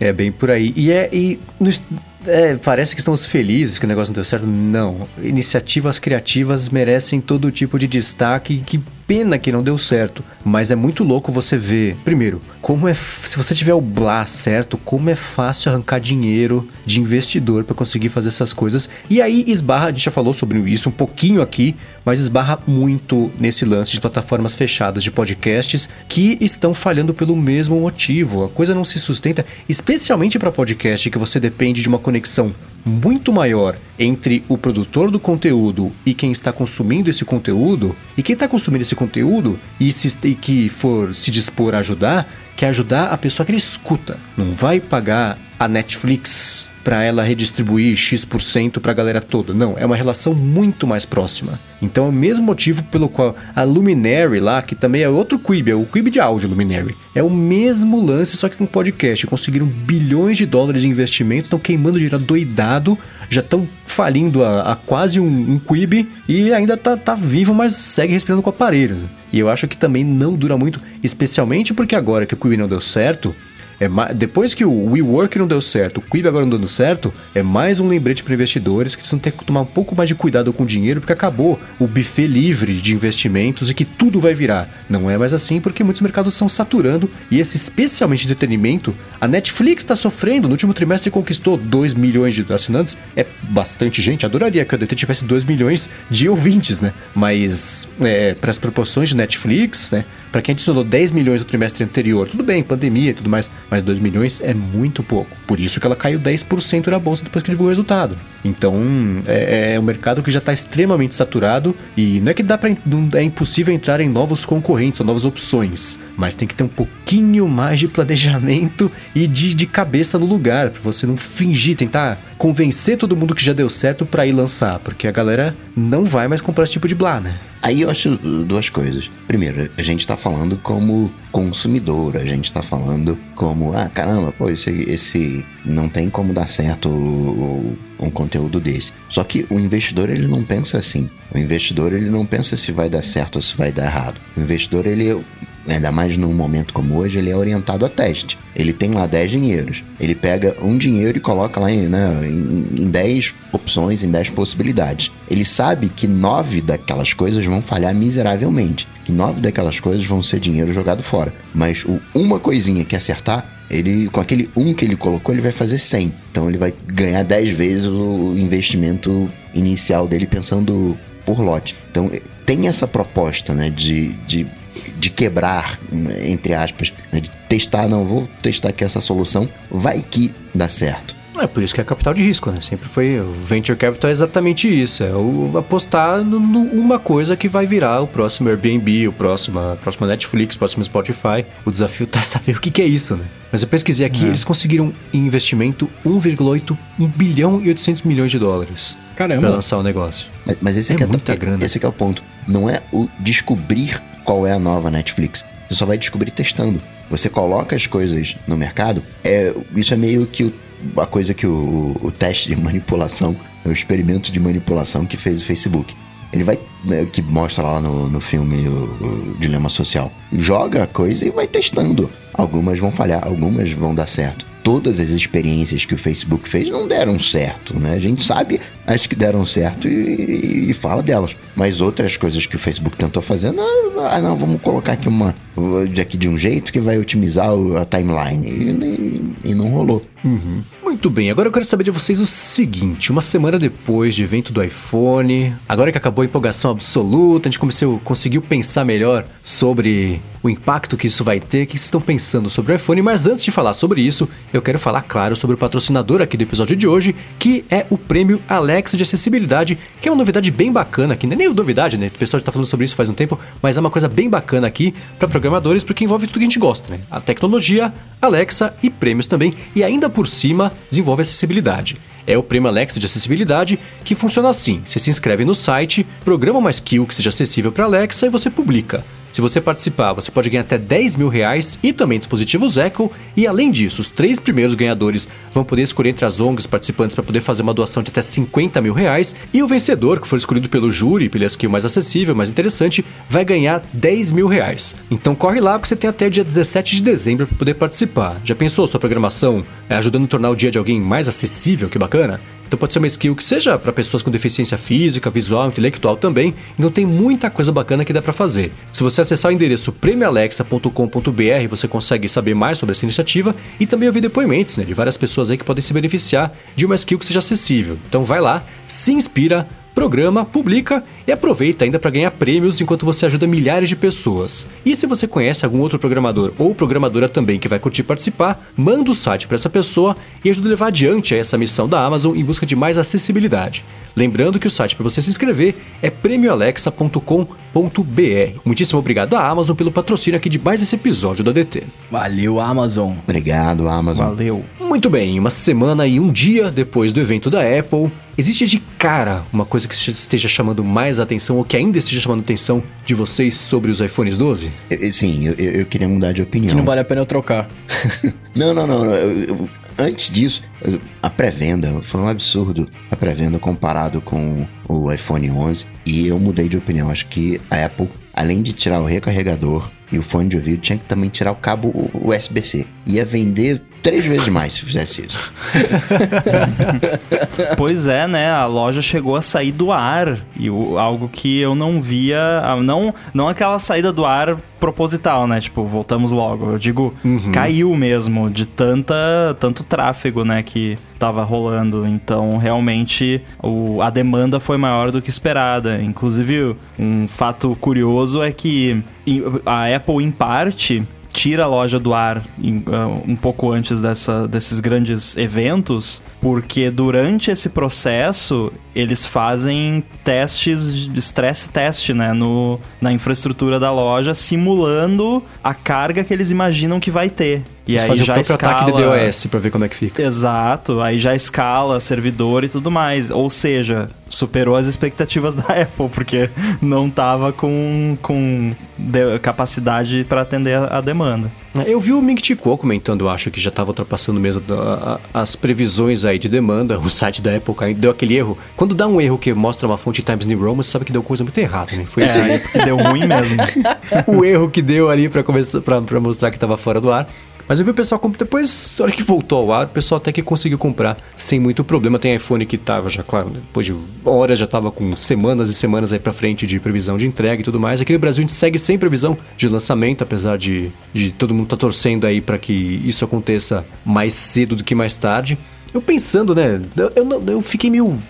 É. É bem por aí. E é. E nos- é, parece que estamos felizes que o negócio não deu certo. Não. Iniciativas criativas merecem todo tipo de destaque. Que pena que não deu certo. Mas é muito louco você ver, primeiro, como é. Se você tiver o Blá certo, como é fácil arrancar dinheiro de investidor para conseguir fazer essas coisas. E aí esbarra, a gente já falou sobre isso um pouquinho aqui, mas esbarra muito nesse lance de plataformas fechadas de podcasts que estão falhando pelo mesmo motivo. A coisa não se sustenta, especialmente para podcast que você depende de uma conexão muito maior entre o produtor do conteúdo e quem está consumindo esse conteúdo. E quem está consumindo esse conteúdo e, se, e que for se dispor a ajudar, quer ajudar a pessoa que ele escuta. Não vai pagar a Netflix para ela redistribuir X% para a galera toda. Não, é uma relação muito mais próxima. Então é o mesmo motivo pelo qual a Luminary lá, que também é outro Quibi, é o Quibi de áudio Luminary, é o mesmo lance, só que com podcast. Conseguiram bilhões de dólares em investimentos, estão queimando dinheiro doidado, já estão falindo a, a quase um, um Quibi e ainda tá, tá vivo, mas segue respirando com aparelhos. E eu acho que também não dura muito, especialmente porque agora que o Quibi não deu certo, é ma- depois que o WeWork não deu certo, o Quibi agora não dando certo, é mais um lembrete para investidores que eles vão ter que tomar um pouco mais de cuidado com o dinheiro, porque acabou o buffet livre de investimentos e que tudo vai virar. Não é mais assim porque muitos mercados estão saturando e esse especialmente entretenimento, a Netflix está sofrendo. No último trimestre conquistou 2 milhões de assinantes. É bastante gente. Adoraria que a DT tivesse 2 milhões de ouvintes, né? Mas é, para as proporções de Netflix, né? Para quem adicionou 10 milhões no trimestre anterior, tudo bem, pandemia e tudo mais, mas 2 milhões é muito pouco. Por isso que ela caiu 10% na bolsa depois que divulgou o resultado. Então, é, é um mercado que já está extremamente saturado e não é que dá para é impossível entrar em novos concorrentes ou novas opções, mas tem que ter um pouquinho mais de planejamento e de, de cabeça no lugar, para você não fingir, tentar convencer todo mundo que já deu certo para ir lançar, porque a galera não vai mais comprar esse tipo de blá, né? Aí eu acho duas coisas. Primeiro, a gente tá falando como consumidor, a gente tá falando como, ah, caramba, pô, esse, esse não tem como dar certo um conteúdo desse. Só que o investidor, ele não pensa assim. O investidor, ele não pensa se vai dar certo ou se vai dar errado. O investidor, ele ainda mais num momento como hoje, ele é orientado a teste. Ele tem lá 10 dinheiros. Ele pega um dinheiro e coloca lá em, né, em, em 10 opções, em 10 possibilidades. Ele sabe que 9 daquelas coisas vão falhar miseravelmente. Que 9 daquelas coisas vão ser dinheiro jogado fora. Mas o, uma coisinha que acertar, ele com aquele um que ele colocou, ele vai fazer 100. Então ele vai ganhar 10 vezes o investimento inicial dele pensando por lote. Então tem essa proposta, né, de, de, de quebrar, entre aspas, né, de testar, não, vou testar aqui essa solução, vai que dá certo. É por isso que é capital de risco, né? Sempre foi. O venture capital é exatamente isso. É o apostar no, no- uma coisa que vai virar o próximo Airbnb, o próximo, a próxima Netflix, o próximo Spotify. O desafio tá saber o que, que é isso, né? Mas eu pesquisei aqui, eles conseguiram em investimento 1,8 1 bilhão e 800 milhões de dólares. Caramba. pra lançar o um negócio. Mas, mas esse, é, é muita é, grana. esse é o ponto. Não é o descobrir qual é a nova Netflix. Você só vai descobrir testando. Você coloca as coisas no mercado, é, isso é meio que o, a coisa que o, o teste de manipulação, o experimento de manipulação que fez o Facebook. Ele vai, né, que mostra lá no, no filme o, o Dilema Social. Joga a coisa e vai testando. Algumas vão falhar, algumas vão dar certo todas as experiências que o Facebook fez não deram certo, né? A gente sabe as que deram certo e, e, e, fala delas. Mas outras coisas que o Facebook tentou fazer, não, ah, não, vamos colocar aqui uma aqui de um jeito que vai otimizar a timeline. E, e não rolou. Uhum. Muito bem, agora eu quero saber de vocês o seguinte: uma semana depois de evento do iPhone, agora que acabou a empolgação absoluta, a gente começou, conseguiu pensar melhor sobre o impacto que isso vai ter, o que vocês estão pensando sobre o iPhone, mas antes de falar sobre isso, eu quero falar, claro, sobre o patrocinador aqui do episódio de hoje, que é o prêmio Alexa de Acessibilidade, que é uma novidade bem bacana aqui, não é nem novidade, né? O pessoal já tá falando sobre isso faz um tempo, mas é uma coisa bem bacana aqui para programadores, porque envolve tudo que a gente gosta, né? A tecnologia, Alexa e prêmios também, e ainda por cima desenvolve acessibilidade. É o prêmio Alexa de acessibilidade que funciona assim: você se inscreve no site, programa uma skill que seja acessível para Alexa e você publica. Se você participar, você pode ganhar até 10 mil reais e também dispositivos Echo. E além disso, os três primeiros ganhadores vão poder escolher entre as ONGs participantes para poder fazer uma doação de até 50 mil reais. E o vencedor, que for escolhido pelo júri, pela skill mais acessível, mais interessante, vai ganhar 10 mil reais. Então corre lá porque você tem até dia 17 de dezembro para poder participar. Já pensou sua programação é, ajudando a tornar o dia de alguém mais acessível? Que bacana! Então pode ser uma skill que seja para pessoas com deficiência física, visual, intelectual também. Então tem muita coisa bacana que dá para fazer. Se você acessar o endereço premialexa.com.br, você consegue saber mais sobre essa iniciativa e também ouvir depoimentos né, de várias pessoas aí que podem se beneficiar de uma skill que seja acessível. Então vai lá, se inspira, programa, publica e aproveita ainda para ganhar prêmios enquanto você ajuda milhares de pessoas. E se você conhece algum outro programador ou programadora também que vai curtir participar, manda o site para essa pessoa e ajuda a levar adiante essa missão da Amazon em busca de mais acessibilidade. Lembrando que o site para você se inscrever é prêmioalexa.com.br. Muitíssimo obrigado à Amazon pelo patrocínio aqui de mais esse episódio da DT. Valeu, Amazon. Obrigado, Amazon. Valeu. Muito bem, uma semana e um dia depois do evento da Apple, existe de cara uma coisa que esteja chamando mais atenção ou que ainda esteja chamando atenção de vocês sobre os iPhones 12? Eu, sim, eu, eu, queria mudar de opinião. Que não vale a pena eu trocar. não, não, não. Eu, antes disso, a pré-venda foi um absurdo. A pré-venda comparado com o iPhone 11. E eu mudei de opinião. Acho que a Apple, além de tirar o recarregador e o fone de ouvido, tinha que também tirar o cabo USB-C. Ia vender três vezes mais se fizesse isso. pois é, né? A loja chegou a sair do ar. E o, algo que eu não via. Não, não aquela saída do ar proposital, né? Tipo, voltamos logo. Eu digo, uhum. caiu mesmo de tanta, tanto tráfego, né? Que tava rolando. Então, realmente, o, a demanda foi maior do que esperada. Inclusive, um fato curioso é que a Apple, em parte, tira a loja do ar em, uh, um pouco antes dessa, desses grandes eventos, porque durante esse processo eles fazem testes de stress test, né, no, na infraestrutura da loja, simulando a carga que eles imaginam que vai ter. E Eles aí já o escala... ataque de DOS para ver como é que fica. Exato, aí já escala servidor e tudo mais. Ou seja, superou as expectativas da Apple, porque não tava com, com de, capacidade para atender a, a, demanda. Eu vi o Ming Chico comentando, acho que já estava ultrapassando mesmo a, a, as previsões aí de demanda. O site da Apple deu aquele erro. Quando dá um erro que mostra uma fonte Times New Roman, você sabe que deu coisa muito errada, né? Foi é, isso aí. deu ruim mesmo. o erro que deu ali para mostrar que estava fora do ar. Mas eu vi o pessoal depois, na hora que voltou ao ar, o pessoal até que conseguiu comprar sem muito problema. Tem iPhone que tava já, claro, depois de horas já tava com semanas e semanas aí pra frente de previsão de entrega e tudo mais. Aqui no Brasil a gente segue sem previsão de lançamento, apesar de, de todo mundo tá torcendo aí para que isso aconteça mais cedo do que mais tarde. Eu pensando, né? Eu, eu, eu, fiquei meio,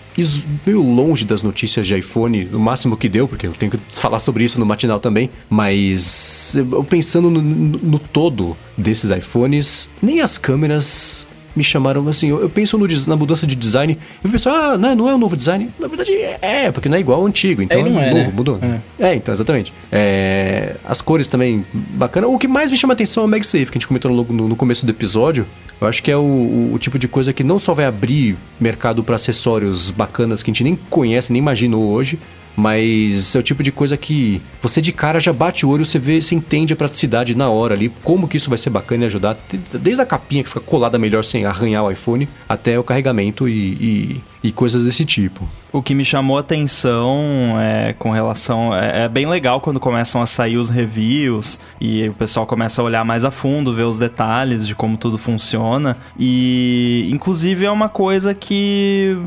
meio longe das notícias de iPhone, o máximo que deu, porque eu tenho que falar sobre isso no matinal também. Mas eu pensando no, no, no todo desses iPhones, nem as câmeras me chamaram assim. Eu, eu penso no, na mudança de design. Eu penso, ah, não, não é um novo design. Na verdade, é, porque não é igual ao antigo. Então É, não é é, novo, né? mudou. É. então, exatamente. É, as cores também, bacana. O que mais me chama atenção é o MagSafe, que a gente comentou no, no, no começo do episódio. Eu acho que é o, o, o tipo de coisa que não só vai abrir mercado para acessórios bacanas que a gente nem conhece, nem imaginou hoje, mas é o tipo de coisa que você de cara já bate o olho, você vê, você entende a praticidade na hora ali, como que isso vai ser bacana e ajudar, desde a capinha que fica colada melhor sem arranhar o iPhone, até o carregamento e, e, e coisas desse tipo. O que me chamou a atenção é com relação. É, é, bem legal quando começam a sair os reviews e o pessoal começa a olhar mais a fundo, ver os detalhes de como tudo funciona. E, inclusive, é uma coisa que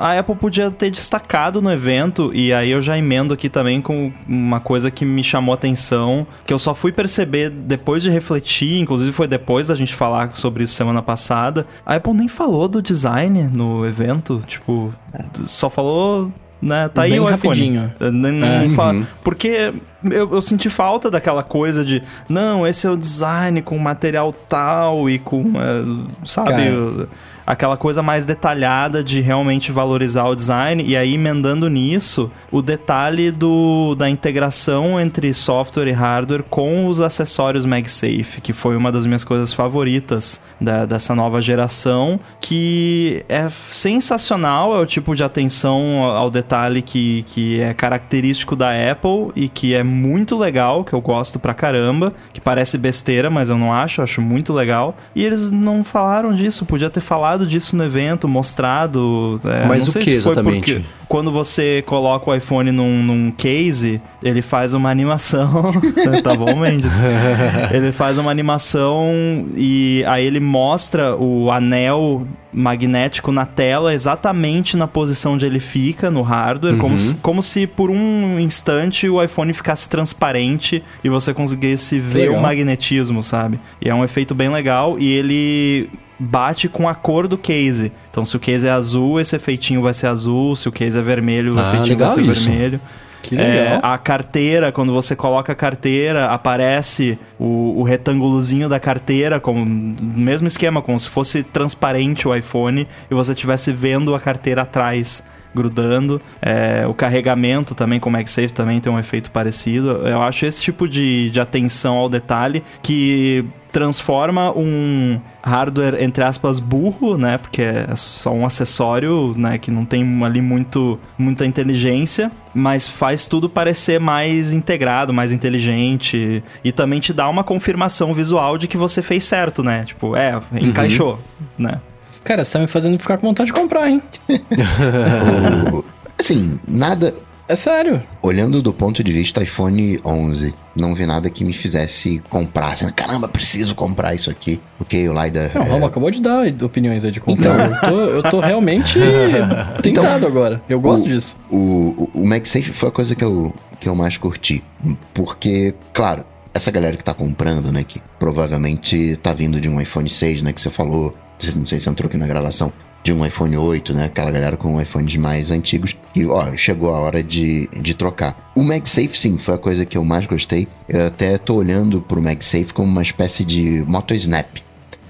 a Apple podia ter destacado no evento, e aí eu já emendo aqui também com uma coisa que me chamou a atenção, que eu só fui perceber depois de refletir, inclusive foi depois da gente falar sobre isso semana passada. A Apple nem falou do design no evento, tipo, só falou né? Tá aí Bem o iPhone. rapidinho. Não, não É. fala- Uhum. Porque eu, eu senti falta daquela coisa de, não, esse é o design com material tal e com, eh, sabe, Cara. Aquela coisa mais detalhada de realmente valorizar o design. E aí, emendando nisso, o detalhe do, da integração entre software e hardware com os acessórios MagSafe, que foi uma das minhas coisas favoritas da- dessa nova geração, que é sensacional, é o tipo de atenção ao detalhe que, que é característico da Apple e que é muito legal, que eu gosto pra caramba, que parece besteira, mas eu não acho, eu acho muito legal. E eles não falaram disso, podia ter falado disso no evento, mostrado. é, Mas não o sei que se foi exatamente? porque quando você coloca o iPhone num, num case, ele faz uma animação. tá bom, Mendes? ele faz uma animação e aí ele mostra o anel magnético na tela exatamente na posição onde ele fica no hardware, como, se, como se por um instante o iPhone ficasse transparente e você conseguisse ver legal. o magnetismo, sabe? E é um efeito bem legal e ele bate com a cor do case. Então, se o case é azul, esse efeitinho vai ser azul. Se o case é vermelho, o Ah, efeitinho vai ser isso. vermelho. Que É, legal. a carteira, quando você coloca a carteira, aparece o, o retângulozinho da carteira, como no mesmo esquema, como se fosse transparente o iPhone e você estivesse vendo a carteira atrás grudando. É, o carregamento também, com o MagSafe, também tem um efeito parecido. Eu acho esse tipo de, de atenção ao detalhe que transforma um hardware, entre aspas, burro, né? Porque é só um acessório, né? Que não tem ali muito, muita inteligência, mas faz tudo parecer mais integrado, mais inteligente. E também te dá uma confirmação visual de que você fez certo, né? Tipo, é, encaixou, né? Cara, você tá me fazendo ficar com vontade de comprar, hein? O- assim, nada. É sério. Olhando do ponto de vista iPhone 11, não vi nada que me fizesse comprar. Assim, Caramba, preciso comprar isso aqui. Ok, o LiDAR. Não, o é, Roma acabou de dar opiniões aí de comprar. Eu, tô, eu tô realmente tentado agora. Eu gosto o- disso. O, o, o MagSafe foi a coisa que eu, que eu mais curti. Porque, claro, essa galera que tá comprando, né? Que provavelmente tá vindo de um iPhone 6, né? Que você falou. Não sei se entrou aqui na gravação. De um iPhone 8, né? Aquela galera com iPhones mais antigos. E, ó, chegou a hora de, de trocar. O MagSafe, sim, foi a coisa que eu mais gostei. Eu até tô olhando pro MagSafe como uma espécie de Moto Snap.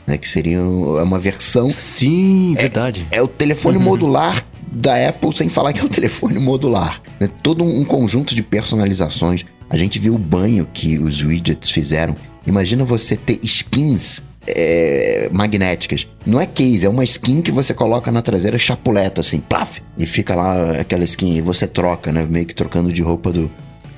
Né, que seria uma versão Sim, verdade. é o telefone modular da Apple sem falar que é o telefone modular. É todo um conjunto de personalizações. A gente viu o banho que os widgets fizeram. Imagina você ter skins é, magnéticas. Não é case, é uma skin que você coloca na traseira chapuleta, assim, plaf, e fica lá aquela skin e você troca, né? Meio que trocando de roupa do,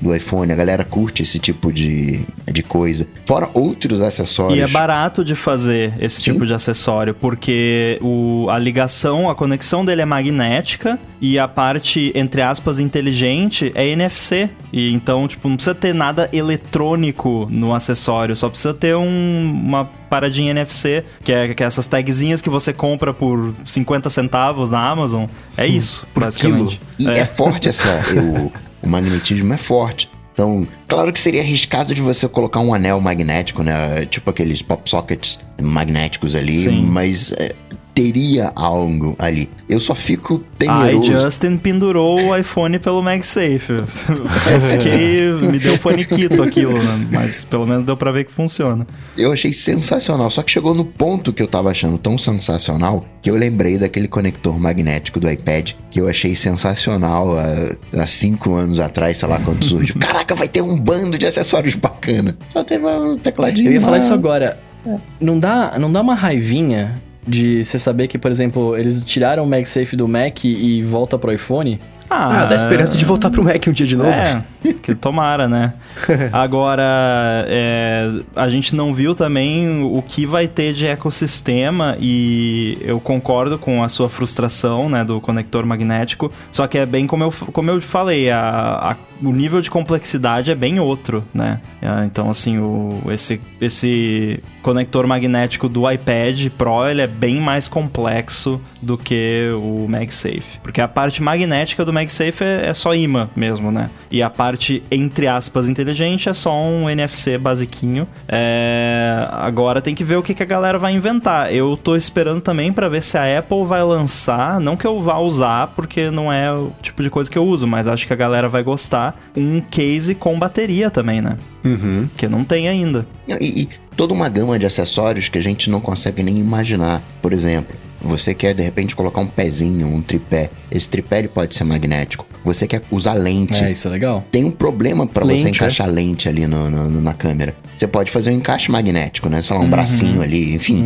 do iPhone. A galera curte esse tipo de, de coisa. Fora outros acessórios. E é barato de fazer esse Sim. tipo de acessório, porque o, a ligação, a conexão dele é magnética e a parte, entre aspas, inteligente é NFC. E então, tipo, não precisa ter nada eletrônico no acessório, só precisa ter um- uma paradinha NFC, que é, que é essas tagzinhas que você compra por 50 centavos na Amazon. É isso, por basicamente. E é, forte essa. o, o magnetismo é forte. Então, claro que seria arriscado de você colocar um anel magnético, né? Tipo aqueles pop sockets magnéticos ali, Sim. mas é, teria algo ali. Eu só fico Aí temeroso. Justin pendurou o iPhone pelo MagSafe. Eu fiquei. me deu faniquito aquilo, né? Mas pelo menos deu pra ver que funciona. Eu achei sensacional, só que chegou no ponto que eu tava achando tão sensacional que eu lembrei daquele conector magnético do iPad que eu achei sensacional há, há cinco anos atrás, sei lá quando surgiu. Caraca, vai ter um bando de acessórios bacana. Só teve um tecladinho. Eu ia falar isso agora. Não dá, não dá uma raivinha de você saber que, por exemplo, eles tiraram o MagSafe do Mac e volta pro iPhone? Ah, dá esperança de voltar pro Mac um dia de novo. É, que tomara, né? Agora, é, a gente não viu também o que vai ter de ecossistema e eu concordo com a sua frustração, né, do conector magnético, só que é bem como eu, como eu falei, a, a- o nível de complexidade é bem outro, né? É, Então, assim, o, esse, esse conector magnético do iPad Pro, ele é bem mais complexo do que o MagSafe. Porque a parte magnética do MagSafe é, é só imã mesmo, né? E a parte, entre aspas, inteligente é só um NFC basiquinho. É, Agora tem que ver o que, que a galera vai inventar. Eu tô esperando também pra ver se a Apple vai lançar, não que eu vá usar, porque não é o tipo de coisa que eu uso, mas acho que a galera vai gostar, um case com bateria também, né? Uhum. Que não tem ainda. E, e toda uma gama de acessórios que a gente não consegue nem imaginar. Por exemplo, você quer de repente colocar um pezinho, um tripé. Esse tripé ele pode ser magnético. Você quer usar lente. É, isso é legal. Tem um problema pra você Lente, encaixar lente ali no, no- na câmera. Você pode fazer um encaixe magnético, né? Sei lá, um bracinho ali, enfim.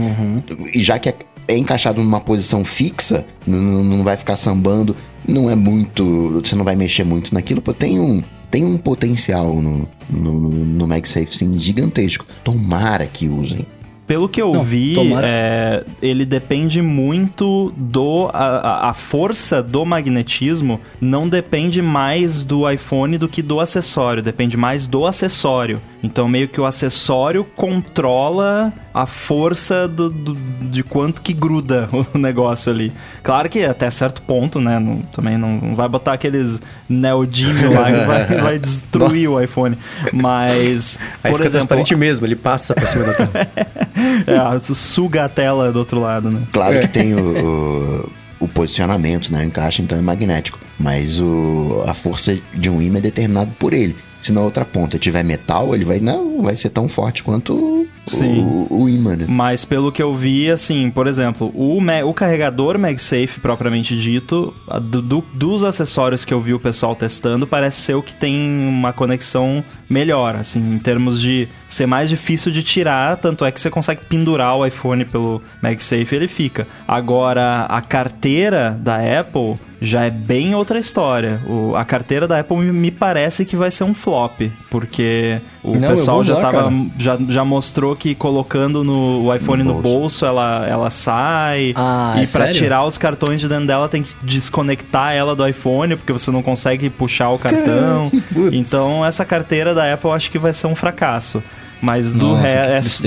E já que é, é encaixado numa posição fixa, não, não- não vai ficar sambando, não é muito. Você não vai mexer muito naquilo, pô, tem um. Tem um potencial no, no, no MagSafe sim, gigantesco. Tomara que usem. Pelo que eu Não, vi, é, ele depende muito do. A, a- força do magnetismo não depende mais do iPhone do que do acessório, depende mais do acessório. Então, meio que o acessório controla a força do, do- de quanto que gruda o negócio ali. Claro que até certo ponto, né? não- também não, não vai botar aqueles neodímio lá que vai, vai destruir Nossa. o iPhone. Mas, Aí por fica exemplo, transparente mesmo, ele passa pra cima da tela. é, suga a tela do outro lado, né? Claro que tem o, o, o posicionamento, né? O encaixe então é magnético. Mas o, a força de um ímã é determinada por ele. Se na outra ponta tiver metal, ele vai, não, vai ser tão forte quanto Sim. o, o ímã, né? Mas pelo que eu vi, assim, por exemplo, o, o carregador MagSafe propriamente dito, do- do- dos acessórios que eu vi o pessoal testando, parece ser o que tem uma conexão melhor, assim, em termos de ser mais difícil de tirar, tanto é que você consegue pendurar o iPhone pelo MagSafe e ele fica. Agora, a carteira da Apple já é bem outra história. O- a carteira da Apple me, parece que vai ser um flop, porque o Não, pessoal já tava já, já mostrou que colocando no, o iPhone No no bolso. bolso, ela, ela sai. Ah, e é pra sério? tirar os cartões de dentro dela tem que desconectar ela do iPhone, porque você não consegue puxar o cartão. Então essa carteira da Apple eu acho que vai ser um fracasso. Mas do resto.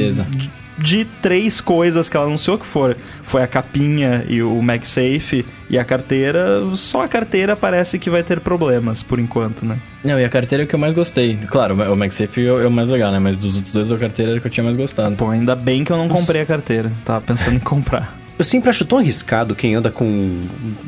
De, três coisas que ela anunciou, que for, foi a capinha e o MagSafe e a carteira, só a carteira parece que vai ter problemas, por enquanto, né? Não, e a carteira é o que eu mais gostei. Claro, o MagSafe é o é o mais legal, né? Mas dos outros dois, a carteira era o que eu tinha mais gostado. Pô, ainda bem que eu não comprei a carteira. Tava pensando em comprar. Eu sempre acho tão arriscado quem anda com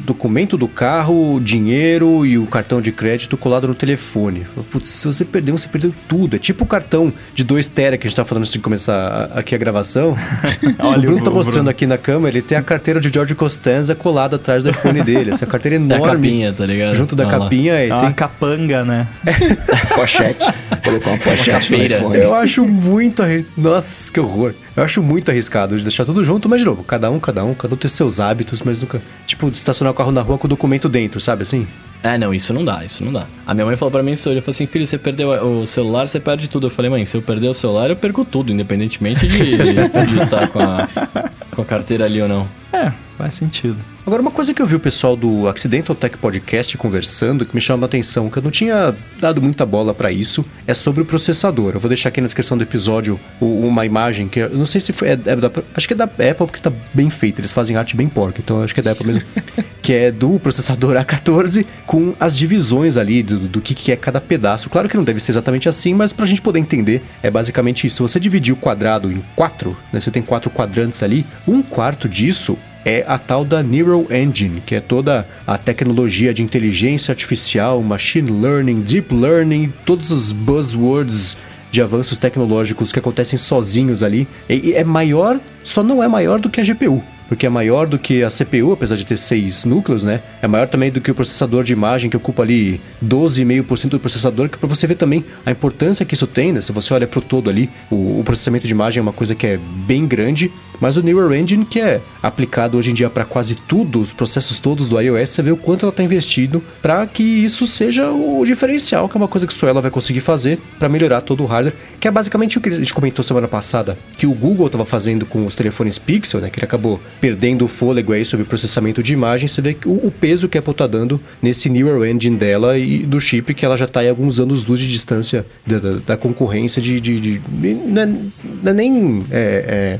documento do carro, dinheiro e o cartão de crédito colado no telefone. Putz, se você perdeu, você perdeu tudo. É tipo o cartão de 2 tera que a gente tá falando antes de começar aqui a gravação. Olha o Bruno o tá mostrando Bruno. aqui na câmera, ele tem a carteira de George Costanza colada atrás do iPhone dele. Essa carteira Da enorme. capinha, tá ligado? Junto da Olha lá. capinha, É e uma tem capanga, né? Pochete. Colocou uma pochete no iPhone. Eu acho muito arri... Nossa, que horror. Eu acho muito arriscado de deixar tudo junto, mas de novo, cada um, cada um, cada um tem seus hábitos, mas nunca. Tipo, de estacionar o carro na rua com o documento dentro, sabe assim? É, não, isso não dá, isso não dá. A minha mãe falou pra mim isso hoje, ela falou assim, filho, você perdeu o celular, você perde tudo. Eu falei, mãe, se eu perder o celular, eu perco tudo, independentemente de de estar com a, com a carteira ali ou não. É, faz sentido. Agora, uma coisa que eu vi o pessoal do Accidental Tech Podcast conversando, que me chama a atenção, que eu não tinha dado muita bola pra isso, é sobre o processador. Eu vou deixar aqui na descrição do episódio uma imagem que eu não sei se foi. É, é da- acho que é da Apple porque tá bem feito. Eles fazem arte bem porca, então acho que é da Apple mesmo. que é do processador A14 com as divisões ali do, do que, é cada pedaço. Claro que não deve ser exatamente assim, mas pra gente poder entender, é basicamente isso. Você dividir o quadrado em quatro, né, você tem quatro quadrantes ali, um quarto disso é a tal da Neural Engine, que é toda a tecnologia de inteligência artificial, machine learning, deep learning, todos os buzzwords de avanços tecnológicos que acontecem sozinhos ali. E é maior, só não é maior do que a GPU porque é maior do que a CPU, apesar de ter seis núcleos, né? É maior também do que o processador de imagem, que ocupa ali 12,5% do processador, que para você ver também a importância que isso tem, né? Se você olha para o todo ali, o, o, processamento de imagem é uma coisa que é bem grande, mas o Neural Engine, que é aplicado hoje em dia para quase tudo, os processos todos do iOS, você vê o quanto ela está investido para que isso seja o diferencial, que é uma coisa que só ela vai conseguir fazer para melhorar todo o hardware, que é basicamente o que a gente comentou semana passada, que o Google estava fazendo com os telefones Pixel, né? Que ele acabou perdendo o fôlego aí sobre processamento de imagem, você vê o, o peso que a Apple está dando nesse Neural Engine dela e do chip que ela já está em alguns anos luz de distância da, da, da concorrência de, de, de, de, não, é, não é nem é, é,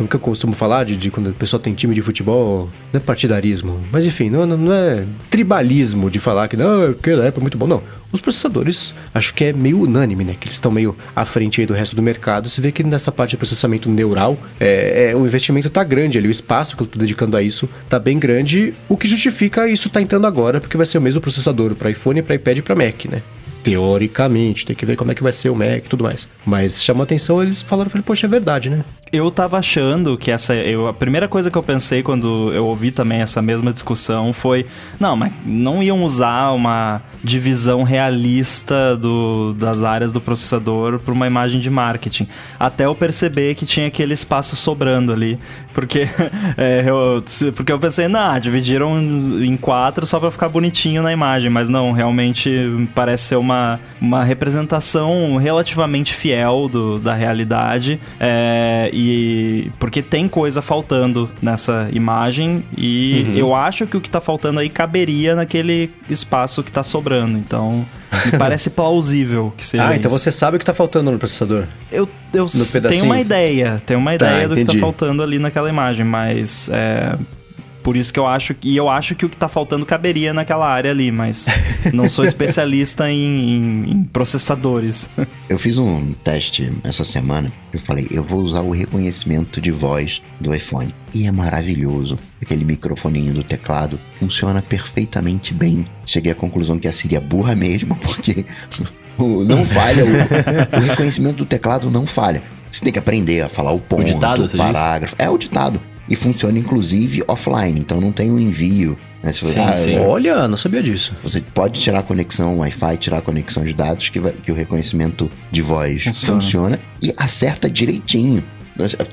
como que eu costumo falar de, de quando a pessoa tem time de futebol, não é partidarismo, mas enfim, não, não é tribalismo de falar que não, que é muito bom, não. Os processadores, acho que é meio unânime, né? Que eles estão meio à frente aí do resto do mercado. Você vê que nessa parte de processamento neural, é, é o investimento está grande ali, o espaço que eu estou dedicando a isso está bem grande, o que justifica isso tá entrando agora, porque vai ser o mesmo processador para iPhone, para iPad e para Mac, né? Teoricamente, tem que ver como é que vai ser o Mac e tudo mais. Mas chamou atenção, eles falaram, falei, poxa, é verdade, né? Eu tava achando que essa. Eu, a primeira coisa que eu pensei quando eu ouvi também essa mesma discussão foi: não, mas não iam usar uma divisão realista do, das áreas do processador para uma imagem de marketing. Até eu perceber que tinha aquele espaço sobrando ali. Porque, é, eu, porque eu pensei, não, dividiram em quatro só para ficar bonitinho na imagem. Mas não, realmente parece ser uma, uma representação relativamente fiel do, da realidade. É, e porque tem coisa faltando nessa imagem. E uhum. eu acho que o que está faltando aí caberia naquele espaço que está sobrando. Então, me parece plausível que seja. Ah, então isso. você sabe o que está faltando no processador? Eu, eu tenho uma ideia, tenho uma tá, ideia tá, do que está faltando ali naquela imagem, mas é, por isso que eu acho e eu acho que o que está faltando caberia naquela área ali, mas não sou especialista em, em, em, processadores. Eu fiz um teste essa semana. Eu falei, eu vou usar o reconhecimento de voz do iPhone e é maravilhoso. Aquele microfoninho do teclado funciona perfeitamente bem. Cheguei à conclusão que a Siri é burra mesmo, porque não falha o, o reconhecimento do teclado não falha. Você tem que aprender a falar o ponto, o, ditado, o parágrafo. É o ditado e funciona inclusive offline, então não tem o um envio. Né? Se você, sim, ah, sim. Olha, não sabia disso. Você pode tirar a conexão Wi-Fi, tirar a conexão de dados, que, vai, que o reconhecimento de voz funciona. funciona e acerta direitinho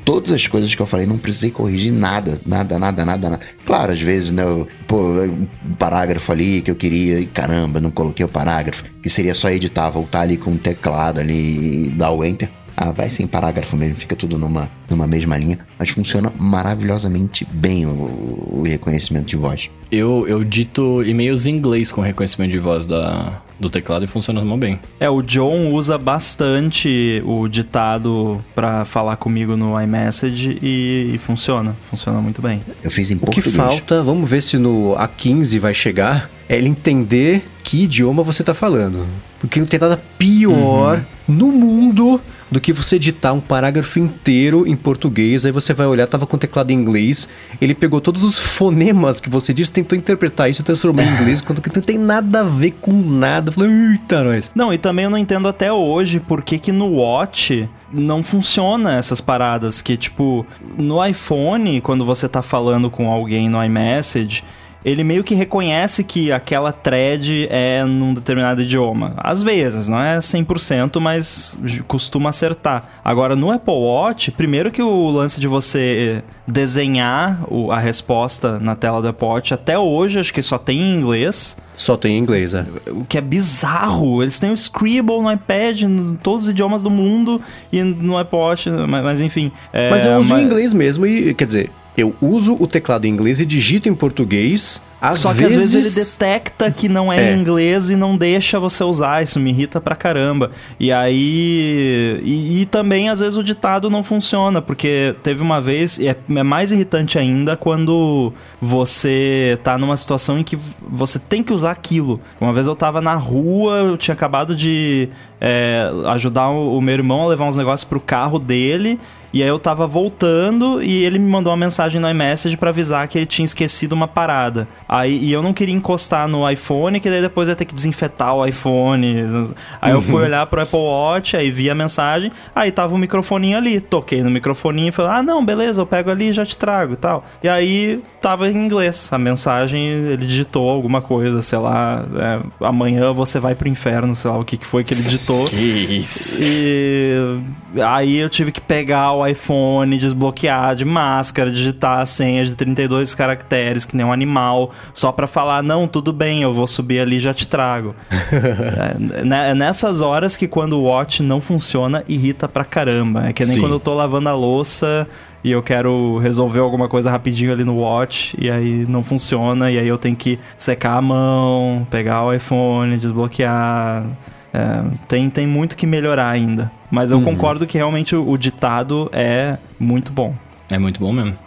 todas as coisas que eu falei, não precisei corrigir nada, nada, nada, nada, nada. Claro, às vezes, né, eu, pô, um parágrafo ali que eu queria, e caramba, não coloquei o parágrafo, que seria só editar, voltar ali com o teclado ali e dar o enter. Ah, vai sem parágrafo mesmo, fica tudo numa, numa mesma linha, mas funciona maravilhosamente bem o, o reconhecimento de voz. Eu, eu dito e-mails em inglês com reconhecimento de voz da, do teclado e funciona muito bem. É, o John usa bastante o ditado para falar comigo no iMessage e, e, funciona, funciona muito bem. Eu fiz em o português. O que falta, vamos ver se no A15 vai chegar, é ele entender que idioma você tá falando. Porque não tem nada pior uhum. no mundo do que você editar um parágrafo inteiro em português, aí você vai olhar, tava com o teclado em inglês, ele pegou todos os fonemas que você disse, tentou interpretar isso e transformou em inglês, quando que não tem nada a ver com nada. Falei, eita, nós. Não, e também eu não entendo até hoje por que que no Watch não funciona essas paradas que, tipo, no iPhone, quando você tá falando com alguém no iMessage, ele meio que reconhece que aquela thread é num determinado idioma. Às vezes, não é 100%, mas costuma acertar. Agora, no Apple Watch, primeiro que o lance de você desenhar a resposta na tela do Apple Watch, até hoje, acho que só tem em inglês. Só tem em inglês, é. O que é bizarro. Eles têm o Scribble no iPad, em todos os idiomas do mundo, e no Apple Watch, mas, mas enfim. É, mas eu uso mas... em inglês mesmo, e quer dizer, eu uso o teclado em inglês e digito em português Às Só que vezes... às vezes ele detecta que não é, É. em inglês e não deixa você usar. Isso me irrita pra caramba. E aí. E, e também às vezes o ditado não funciona, porque teve uma vez, e é, é mais irritante ainda quando você tá numa situação em que você tem que usar aquilo. Uma vez eu tava na rua, eu tinha acabado de é, ajudar o, o meu irmão a levar uns negócios pro carro dele. E aí eu tava voltando e ele me mandou uma mensagem no iMessage pra avisar que ele tinha esquecido uma parada. Aí e eu não queria encostar no iPhone, que daí depois ia ter que desinfetar o iPhone. Aí eu fui olhar pro Apple Watch, aí vi a mensagem, aí tava o microfoninho ali. Toquei no microfoninho e falei: "Ah, não, beleza, eu pego ali e já te trago" e tal. E aí tava em inglês. A mensagem, ele digitou alguma coisa, sei lá, é, amanhã você vai pro inferno, sei lá o que que foi que ele digitou. Isso. E aí eu tive que pegar o iPhone, desbloquear de máscara, digitar a senha de 32 caracteres, que nem um animal, só pra falar, não, tudo bem, eu vou subir ali e já te trago. é, né, é nessas horas que quando o Watch não funciona, irrita pra caramba. É que nem Sim. quando eu tô lavando a louça e eu quero resolver alguma coisa rapidinho ali no Watch e aí não funciona e aí eu tenho que secar a mão, pegar o iPhone, desbloquear. É, tem, tem muito que melhorar ainda. Mas eu concordo que realmente o, o ditado é muito bom. É muito bom mesmo.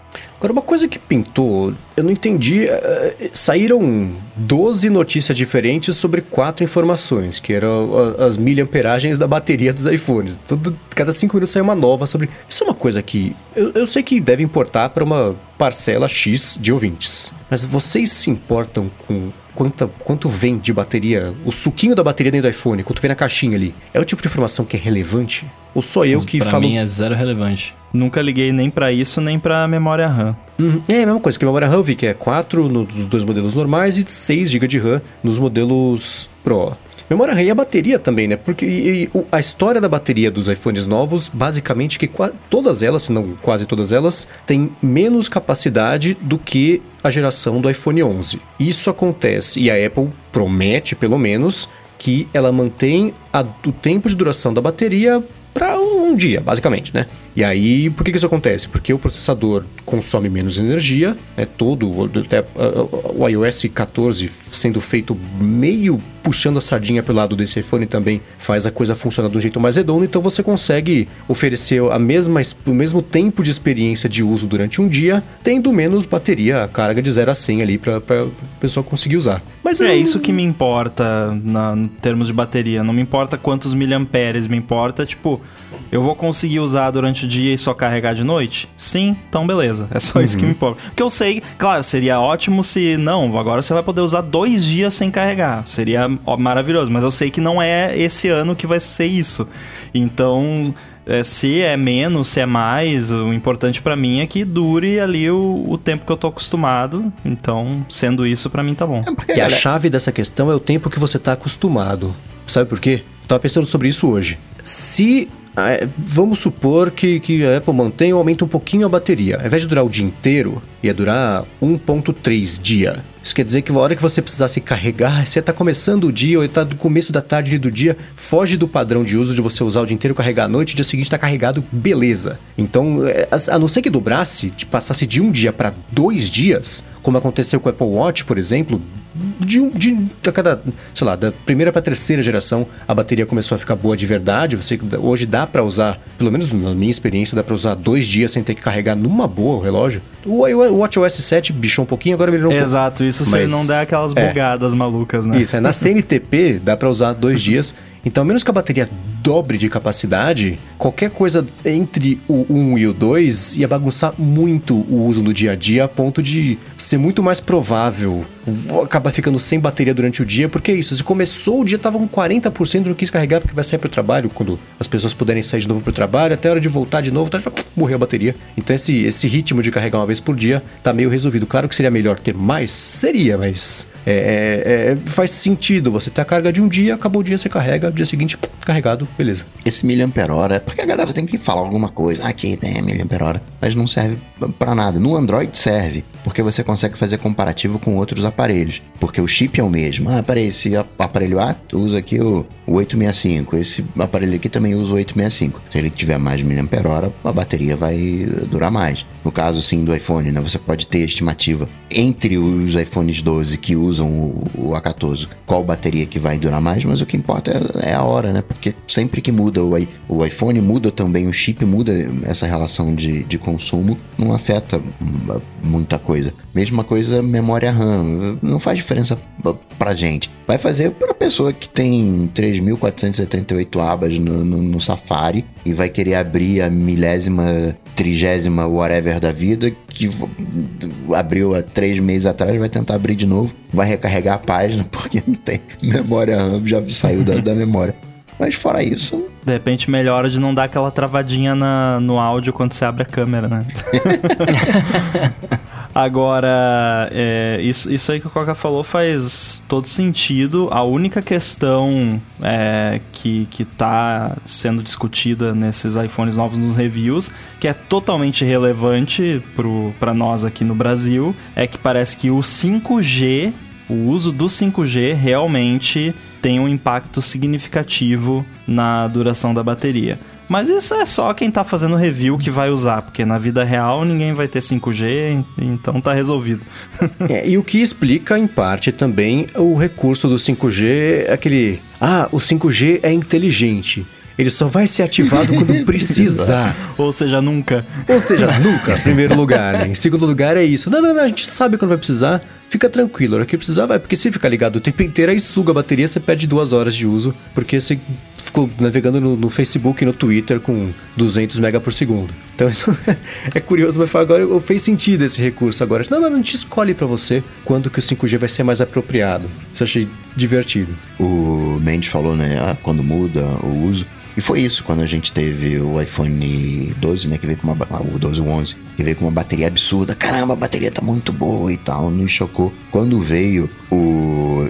Agora, uma coisa que pintou, eu não entendi. eh, saíram 12 notícias diferentes sobre quatro informações, que eram as miliamperagens da bateria dos iPhones. Tudo, cada cinco minutos sai uma nova sobre. Isso é uma coisa que eu, eu sei que deve importar para uma parcela X de ouvintes. Mas vocês se importam com quanta, quanto vem de bateria, o suquinho da bateria dentro do iPhone, quanto vem na caixinha ali? É o tipo de informação que é relevante? Ou só eu que pra falo. mim é zero relevante. Nunca liguei nem pra isso, nem pra memória RAM. Uhum. É a mesma coisa que a memória RAM, eu vi que é 4 nos dois modelos normais e 6 GB de RAM nos modelos Pro. Memória RAM e a bateria também, né? Porque e- e a história da bateria dos iPhones novos, basicamente que todas elas, se não quase todas elas, têm menos capacidade do que a geração do iPhone 11. Isso acontece e a Apple promete, pelo menos, que ela mantém a- o tempo de duração da bateria para um dia, basicamente, né? E aí, por que, que isso acontece? Porque o processador consome menos energia, né? Todo, o- até, o iOS 14 sendo feito meio puxando a sardinha pelo lado desse iPhone também faz a coisa funcionar de um jeito mais redondo, então você consegue oferecer a mesma, es- o mesmo tempo de experiência de uso durante um dia, tendo menos bateria, a carga de 0 a 100 ali para a pessoa conseguir usar. Mas É isso que me importa na, em termos de bateria. Não me importa quantos miliamperes, me importa, tipo, eu vou conseguir usar durante o dia e só carregar de noite? Sim, então beleza. É só isso que me importa. Porque eu sei, claro, seria ótimo se. Não, agora você vai poder usar dois dias sem carregar. Seria ó, maravilhoso. Mas eu sei que não é esse ano que vai ser isso. Então. é, se é menos, se é mais, o importante pra mim é que dure ali o, o tempo que eu tô acostumado. Então, sendo isso, pra mim tá bom. É porque, Que a chave dessa questão é o tempo que você está acostumado. Sabe por quê? Eu tava pensando sobre isso hoje. Se. Ah, Vamos supor que, que a Apple mantém ou aumenta um pouquinho a bateria. Ao invés de durar o dia inteiro, ia durar 1.3 dia. Isso quer dizer que a hora que você precisasse carregar, você está começando o dia ou está do começo da tarde do dia, foge do padrão de uso de você usar o dia inteiro, carregar à noite, dia seguinte está carregado, beleza. Então, é, a não ser que dobrasse, passasse de um dia para dois dias, como aconteceu com o Apple Watch, por exemplo, de, de cada, sei lá, da primeira para terceira geração, a bateria começou a ficar boa de verdade. Você hoje dá para usar, pelo menos na minha experiência, dá para usar dois dias sem ter que carregar numa boa o relógio. O, o WatchOS 7 bichou um pouquinho, agora melhorou um pouco. Exato, isso se Mas, não der aquelas é. bugadas malucas, né? Isso, é, na CNTP dá para usar dois dias. Então, a menos que a bateria dobre de capacidade, qualquer coisa entre o 1 e o 2 ia bagunçar muito o uso no dia a dia, a ponto de ser muito mais provável acabar ficando sem bateria durante o dia, porque é isso, se começou o dia tava com 40% não quis carregar porque vai sair pro trabalho, quando as pessoas puderem sair de novo pro trabalho, até a hora de voltar de novo, tá, morreu a bateria. Então esse, esse ritmo de carregar uma vez por dia tá meio resolvido. Claro que seria melhor ter mais, seria, mas é, é, é, faz sentido. Você ter a carga de um dia, acabou o dia, você carrega, dia seguinte, carregado, beleza. esse miliampere hora porque a galera tem que falar alguma coisa. Aqui tem miliampere hora, mas não serve pra nada. No Android serve, porque você consegue fazer comparativo com outros aparelhos. Porque o chip é o mesmo. Ah, peraí, esse aparelho A usa aqui o, o 865, esse aparelho aqui também usa o 865. Se ele tiver mais miliampere-hora, a bateria vai durar mais. No caso, sim, do iPhone, né? Você pode ter estimativa entre os iPhones 12 que usam o, o A14, qual bateria que vai durar mais, mas o que importa é, é a hora, né? Porque sempre que muda o, o iPhone, muda também o chip, muda essa relação de, de consumo, não afeta muita coisa. Mesma coisa, memória RAM, não faz diferença pra gente. Vai fazer pra pessoa que tem 3.478 abas no, no, no Safari e vai querer abrir a milésima trigésima whatever da vida, que abriu há três meses atrás, vai tentar abrir de novo, vai recarregar a página, porque não tem memória RAM, já saiu da, da memória. Mas fora isso. De repente melhora de não dar aquela travadinha na, no áudio quando você abre a câmera, né? Agora, é, isso, isso aí que o Coca falou faz todo sentido. A única questão é, que, que tá sendo discutida nesses iPhones novos nos reviews, que é totalmente relevante para nós aqui no Brasil, é que parece que o 5G, o uso do 5G realmente tem um impacto significativo na duração da bateria. Mas isso é só quem tá fazendo review que vai usar, porque na vida real ninguém vai ter 5G, então tá resolvido. é, e o que explica, em parte, também o recurso do 5G, aquele. Ah, o 5G é inteligente. Ele só vai ser ativado quando precisar. Ou seja, nunca. Ou seja, nunca, em primeiro lugar, né? Em segundo lugar é isso. Não, não, não, a gente sabe quando vai precisar. Fica tranquilo, a hora que precisar vai. Porque se ficar ligado o tempo inteiro, aí suga a bateria, você perde duas horas de uso. Porque você ficou navegando no, no, Facebook e no Twitter com 200 mega por segundo. Então isso é curioso, mas agora fez sentido esse recurso agora. Não, não, a gente escolhe para você quando que o 5G vai ser mais apropriado. Isso achei divertido. O Mendes falou, né, ah, quando muda o uso. E foi isso quando a gente teve o iPhone 12, né, que veio com uma o 12 11, que veio com uma bateria absurda. Caramba, a bateria tá muito boa e tal, nos chocou. Quando veio o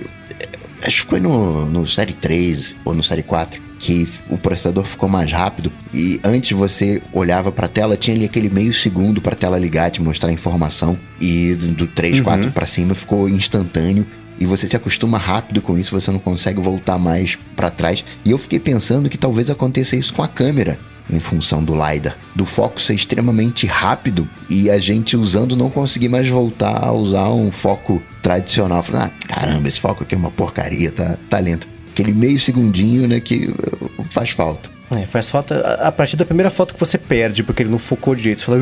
acho que foi no, no Série 3 ou no Série 4 que o processador ficou mais rápido e antes você olhava para a tela, tinha ali aquele meio segundo para a tela ligar, te mostrar a informação e do, do 3, uhum. 4 para cima ficou instantâneo e você se acostuma rápido com isso, você não consegue voltar mais para trás. E eu fiquei pensando que talvez aconteça isso com a câmera em função do LiDAR, do foco ser extremamente rápido e a gente usando não conseguir mais voltar a usar um foco tradicional. Falando, ah, caramba, esse foco aqui é uma porcaria, tá, tá lento. Aquele meio segundinho, né, que uh, faz falta. É, faz falta a partir da primeira foto que você perde, porque ele não focou direito. Você fala,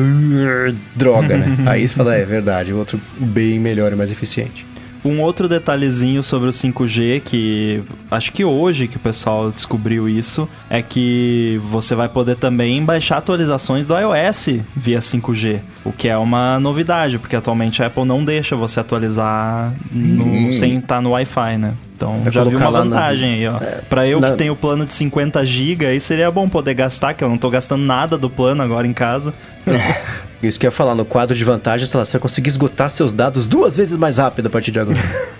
droga, né? Aí você fala, é verdade, o outro bem melhor e mais eficiente. Um outro detalhezinho sobre o 5G que acho que hoje que o pessoal descobriu isso é que você vai poder também baixar atualizações do iOS via 5G, o que é uma novidade, porque atualmente a Apple não deixa você atualizar no, hum. sem estar no Wi-Fi, né? Então vai já vi uma vantagem na... aí, ó. É, pra eu na... que tenho plano de 50 GB, aí seria bom poder gastar, que eu não tô gastando nada do plano agora em casa. Isso que eu ia falar, no quadro de vantagens, você vai conseguir esgotar seus dados duas vezes mais rápido a partir de agora.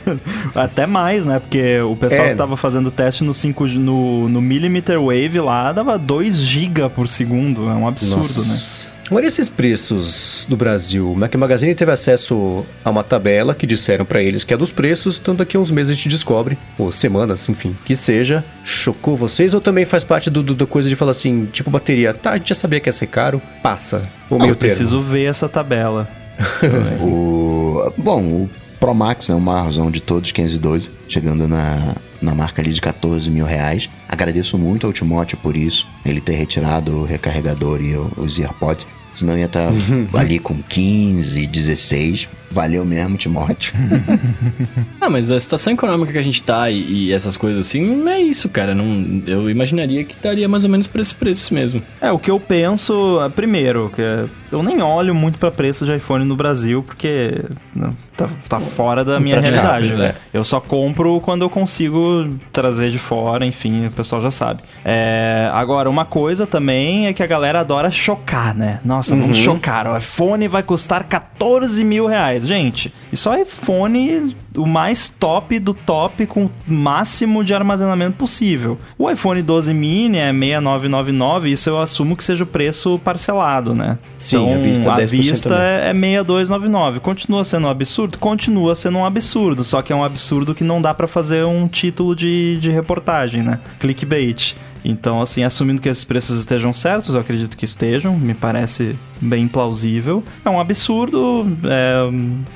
Até mais, né? Porque o pessoal é. que tava fazendo teste no 5 no, no Millimeter Wave lá dava 2 GB por segundo. É um absurdo, Nossa. né? Agora, esses preços do Brasil? O Mac Magazine teve acesso a uma tabela que disseram para eles que é dos preços, então daqui a uns meses a gente descobre, ou semanas, enfim, que seja. Chocou vocês ou também faz parte do, do da coisa de falar assim, tipo bateria, tá, a gente já sabia que ia ser caro, passa. Ou meio Eu preciso ver essa tabela. o, bom, o Pro Max é o maiorzão de todos, 512, chegando na, na marca ali de 14 mil reais. Agradeço muito ao Timóteo por isso, ele ter retirado o recarregador e os AirPods. Senão ia estar tá ali com 15, 16. Valeu mesmo, Timóteo. ah, mas a situação econômica que a gente tá e, e, essas coisas assim, não é isso, cara. Não, eu imaginaria que estaria mais ou menos por esses preços mesmo. É, o que eu penso, é, primeiro, que eu nem olho muito para preço de iPhone no Brasil, porque não, tá, tá fora da minha realidade. Né? Eu só compro quando eu consigo trazer de fora, enfim, o pessoal já sabe. É, agora, uma coisa também é que a galera adora chocar, né? Nossa, vamos uhum. chocar. O iPhone vai custar 14 mil reais reais. Gente, isso é iPhone o mais top do top com o máximo de armazenamento possível. O iPhone 12 mini é 6999, isso eu assumo que seja o preço parcelado, né? Sim, então, à vista, a 10% vista é é 6299. Continua sendo um absurdo? Continua sendo um absurdo, só que é um absurdo que não dá pra fazer um título de, de reportagem, né? Clickbait. Então, assim, assumindo que esses preços estejam certos, eu acredito que estejam, me parece bem plausível. É um absurdo, é,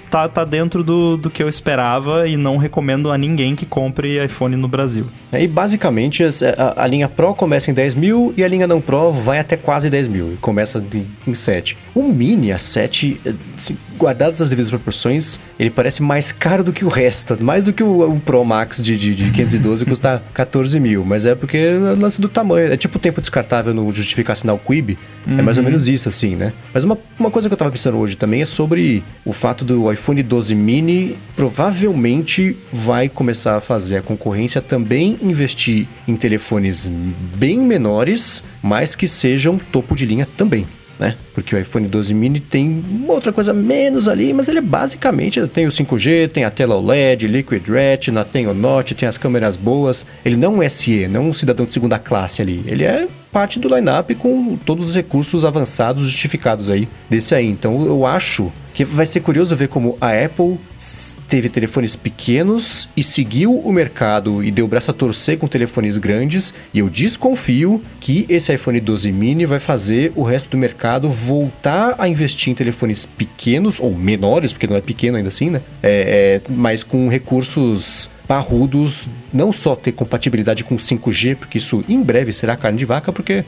tá, tá dentro do, do que eu esperava e não recomendo a ninguém que compre iPhone no Brasil. É, E basicamente as- a, a linha Pro começa em 10 mil e a linha não Pro vai até quase 10 mil e começa de- em 7. O Mini, a 7, eh, assim, guardadas as devidas proporções, ele parece mais caro do que o resto, mais do que o, o Pro Max de, de, de 512 custa 14 mil, mas é porque é o lance do tamanho, é tipo o tempo descartável no justificar sinal Quib, é mais ou menos isso assim, né? Mas uma, uma coisa que eu tava pensando hoje também é sobre o fato do iPhone 12 mini provavelmente vai começar a fazer a concorrência também investir em telefones bem menores, mas que sejam topo de linha também. Né? Porque o iPhone 12 mini tem uma outra coisa menos ali, mas ele é basicamente tem o 5G, tem a tela OLED, Liquid Retina, tem o Notch, tem as câmeras boas. Ele não é SE, não um cidadão de segunda classe ali. Ele é parte do lineup com todos os recursos avançados justificados aí desse aí. Então eu acho que vai ser curioso ver como a Apple teve telefones pequenos e seguiu o mercado e deu o braço a torcer com telefones grandes. E eu desconfio que esse iPhone 12 mini vai fazer o resto do mercado voltar a investir em telefones pequenos ou menores, porque não é pequeno ainda assim, né? É, é, mas com recursos parrudos, não só ter compatibilidade com 5G, porque isso em breve será carne de vaca, porque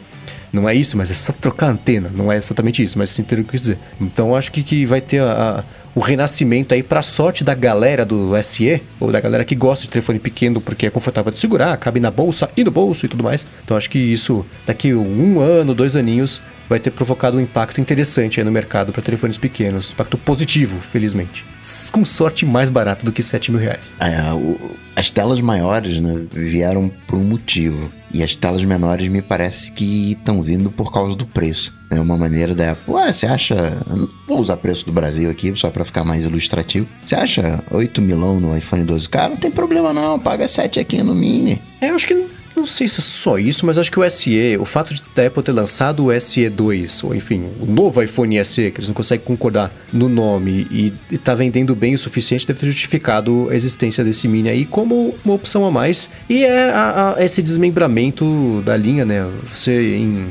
não é isso, mas é só trocar a antena, não é exatamente isso, mas você entendeu o que eu quis dizer. Então acho que, que vai ter a- a- o renascimento aí pra sorte da galera do SE, ou da galera que gosta de telefone pequeno porque é confortável de segurar, cabe na bolsa e no bolso e tudo mais. Então acho que isso, daqui um ano, dois aninhos, vai ter provocado um impacto interessante aí no mercado para telefones pequenos. Impacto positivo, felizmente. Com sorte mais barato do que 7 mil reais. É, o- as telas maiores né, vieram por um motivo. E as telas menores me parece que estão vindo por causa do preço. É uma maneira da Apple. Ué, você acha. Vou usar preço do Brasil aqui, só pra ficar mais ilustrativo. Você acha 8 milão no iPhone 12K? Não tem problema não, paga 7 aqui no Mini. É, eu acho que não, sei se é só isso, mas acho que o SE, o fato de da Apple ter lançado o SE2, ou enfim, o novo iPhone SE, que eles não conseguem concordar no nome e, e tá vendendo bem o suficiente, deve ter justificado a existência desse Mini aí como uma opção a mais. E é a- a- esse desmembramento da linha, né? Você em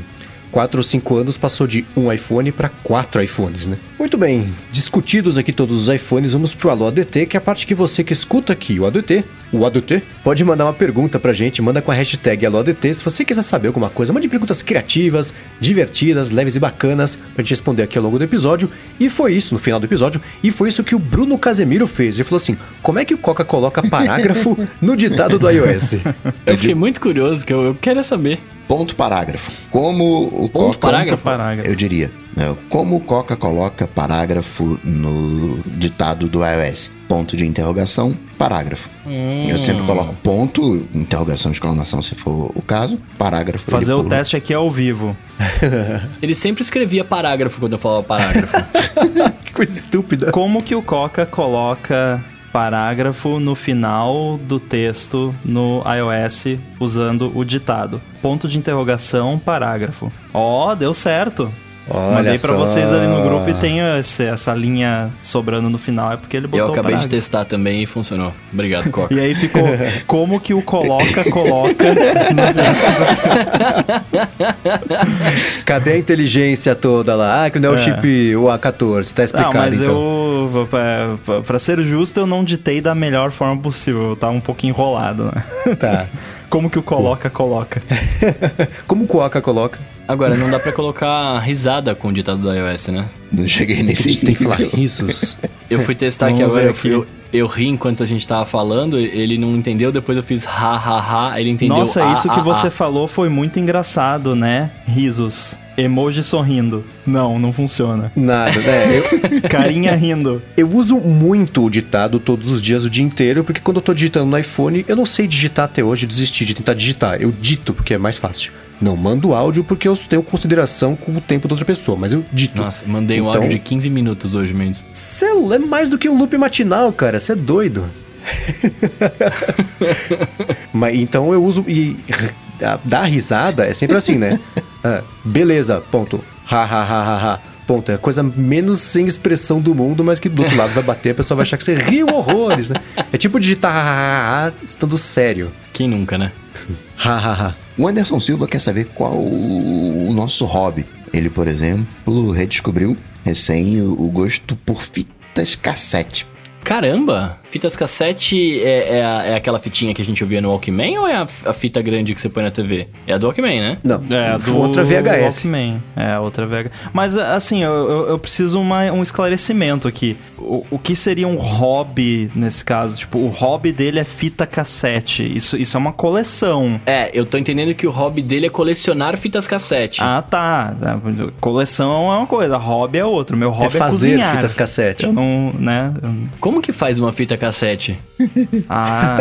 4 ou 5 anos passou de um iPhone para quatro iPhones, né? Muito bem, discutidos aqui todos os iPhones, vamos pro Alô ADT, que é a parte que você que escuta aqui, o ADT, o ADT, pode mandar uma pergunta pra gente, manda com a hashtag Alô ADT, se você quiser saber alguma coisa, mande perguntas criativas, divertidas, leves e bacanas pra gente responder aqui ao longo do episódio. E foi isso, no final do episódio, e foi isso que o Bruno Casemiro fez. Ele falou assim: como é que o Coca coloca parágrafo no ditado do iOS? Eu fiquei muito curioso, que eu, eu queria saber. Ponto parágrafo. Como o Ponto Coca. parágrafo? Parágrafo. Eu diria. Né, Como o Coca coloca parágrafo no ditado do iOS? Ponto de interrogação, parágrafo. Eu sempre coloco ponto, interrogação, exclamação, se for o caso, parágrafo. Fazer o pula. teste aqui ao vivo. Ele sempre escrevia parágrafo quando eu falava parágrafo. que coisa estúpida. Como que o Coca coloca parágrafo no final do texto no iOS usando o ditado? Ponto de interrogação, parágrafo. Ó, deu certo. Olha Mandei pra só. vocês ali no grupo e tem esse- essa linha sobrando no final, é porque ele botou eu acabei de parágrafo. testar também e funcionou. Obrigado, Coca. E aí ficou como que o coloca, coloca. Cadê a inteligência toda lá? Ah, que não é o É. chip o A14, tá Não, explicado mas então. eu, pra, pra- pra ser justo, eu não ditei da melhor forma possível. Eu tava um pouco enrolado, né? Tá. Como que o coloca, coloca. Como o Coca coloca? Agora, não dá pra colocar risada com o ditado do iOS, né? Não cheguei nesse gente tem que falar nível. risos. Eu fui testar aqui Vamos agora, eu, fui- aqui. eu, eu ri enquanto a gente tava falando, ele não entendeu, depois eu fiz ha ha ha, ele entendeu Nossa, ah, isso que ah, você ah. falou foi muito engraçado, né? Risos. Emoji sorrindo. Não, não funciona. Nada, né? Eu, Carinha rindo. eu uso muito o ditado todos os dias, o dia inteiro, porque quando eu tô digitando no iPhone, eu não sei digitar até hoje, desisti de tentar digitar. Eu dito porque é mais fácil. Não mando áudio porque eu tenho consideração com o tempo da outra pessoa, mas eu dito. Nossa, mandei um Então- áudio de 15 minutos hoje, Mendes. Cê é mais do que um loop matinal, cara. Você é doido. Mas então eu uso e dar risada é sempre assim, né? Ah, beleza, ponto. Ha ha ha ha ha. Ponto. É a coisa menos sem expressão do mundo, mas que do outro lado vai bater, a pessoa vai achar que você riu horrores, né? É tipo digitar ha ha ha ha estando sério. Quem nunca, né? Ha ha ha. O Anderson Silva quer saber qual o nosso hobby. Ele, por exemplo, redescobriu recém o o gosto por fitas cassete. Caramba! Fitas cassete é, é, a- é aquela fitinha que a gente ouvia no Walkman ou é a, a fita grande que você põe na TV? É a do Walkman, né? Não, É, do outra VHS. Walkman. É, outra VHS. Mas, assim, eu, eu, eu preciso uma, um esclarecimento aqui. O, o que seria um hobby nesse caso? Tipo, o hobby dele é fita cassete. Isso, isso é uma coleção. É, eu tô entendendo que o hobby dele é colecionar fitas cassete. Ah, tá. É, Coleção é uma coisa, hobby é outro. Meu hobby É é, fazer cozinhar. fitas cassete. Eu não, né? eu- Como que faz uma fita cassete? Ah,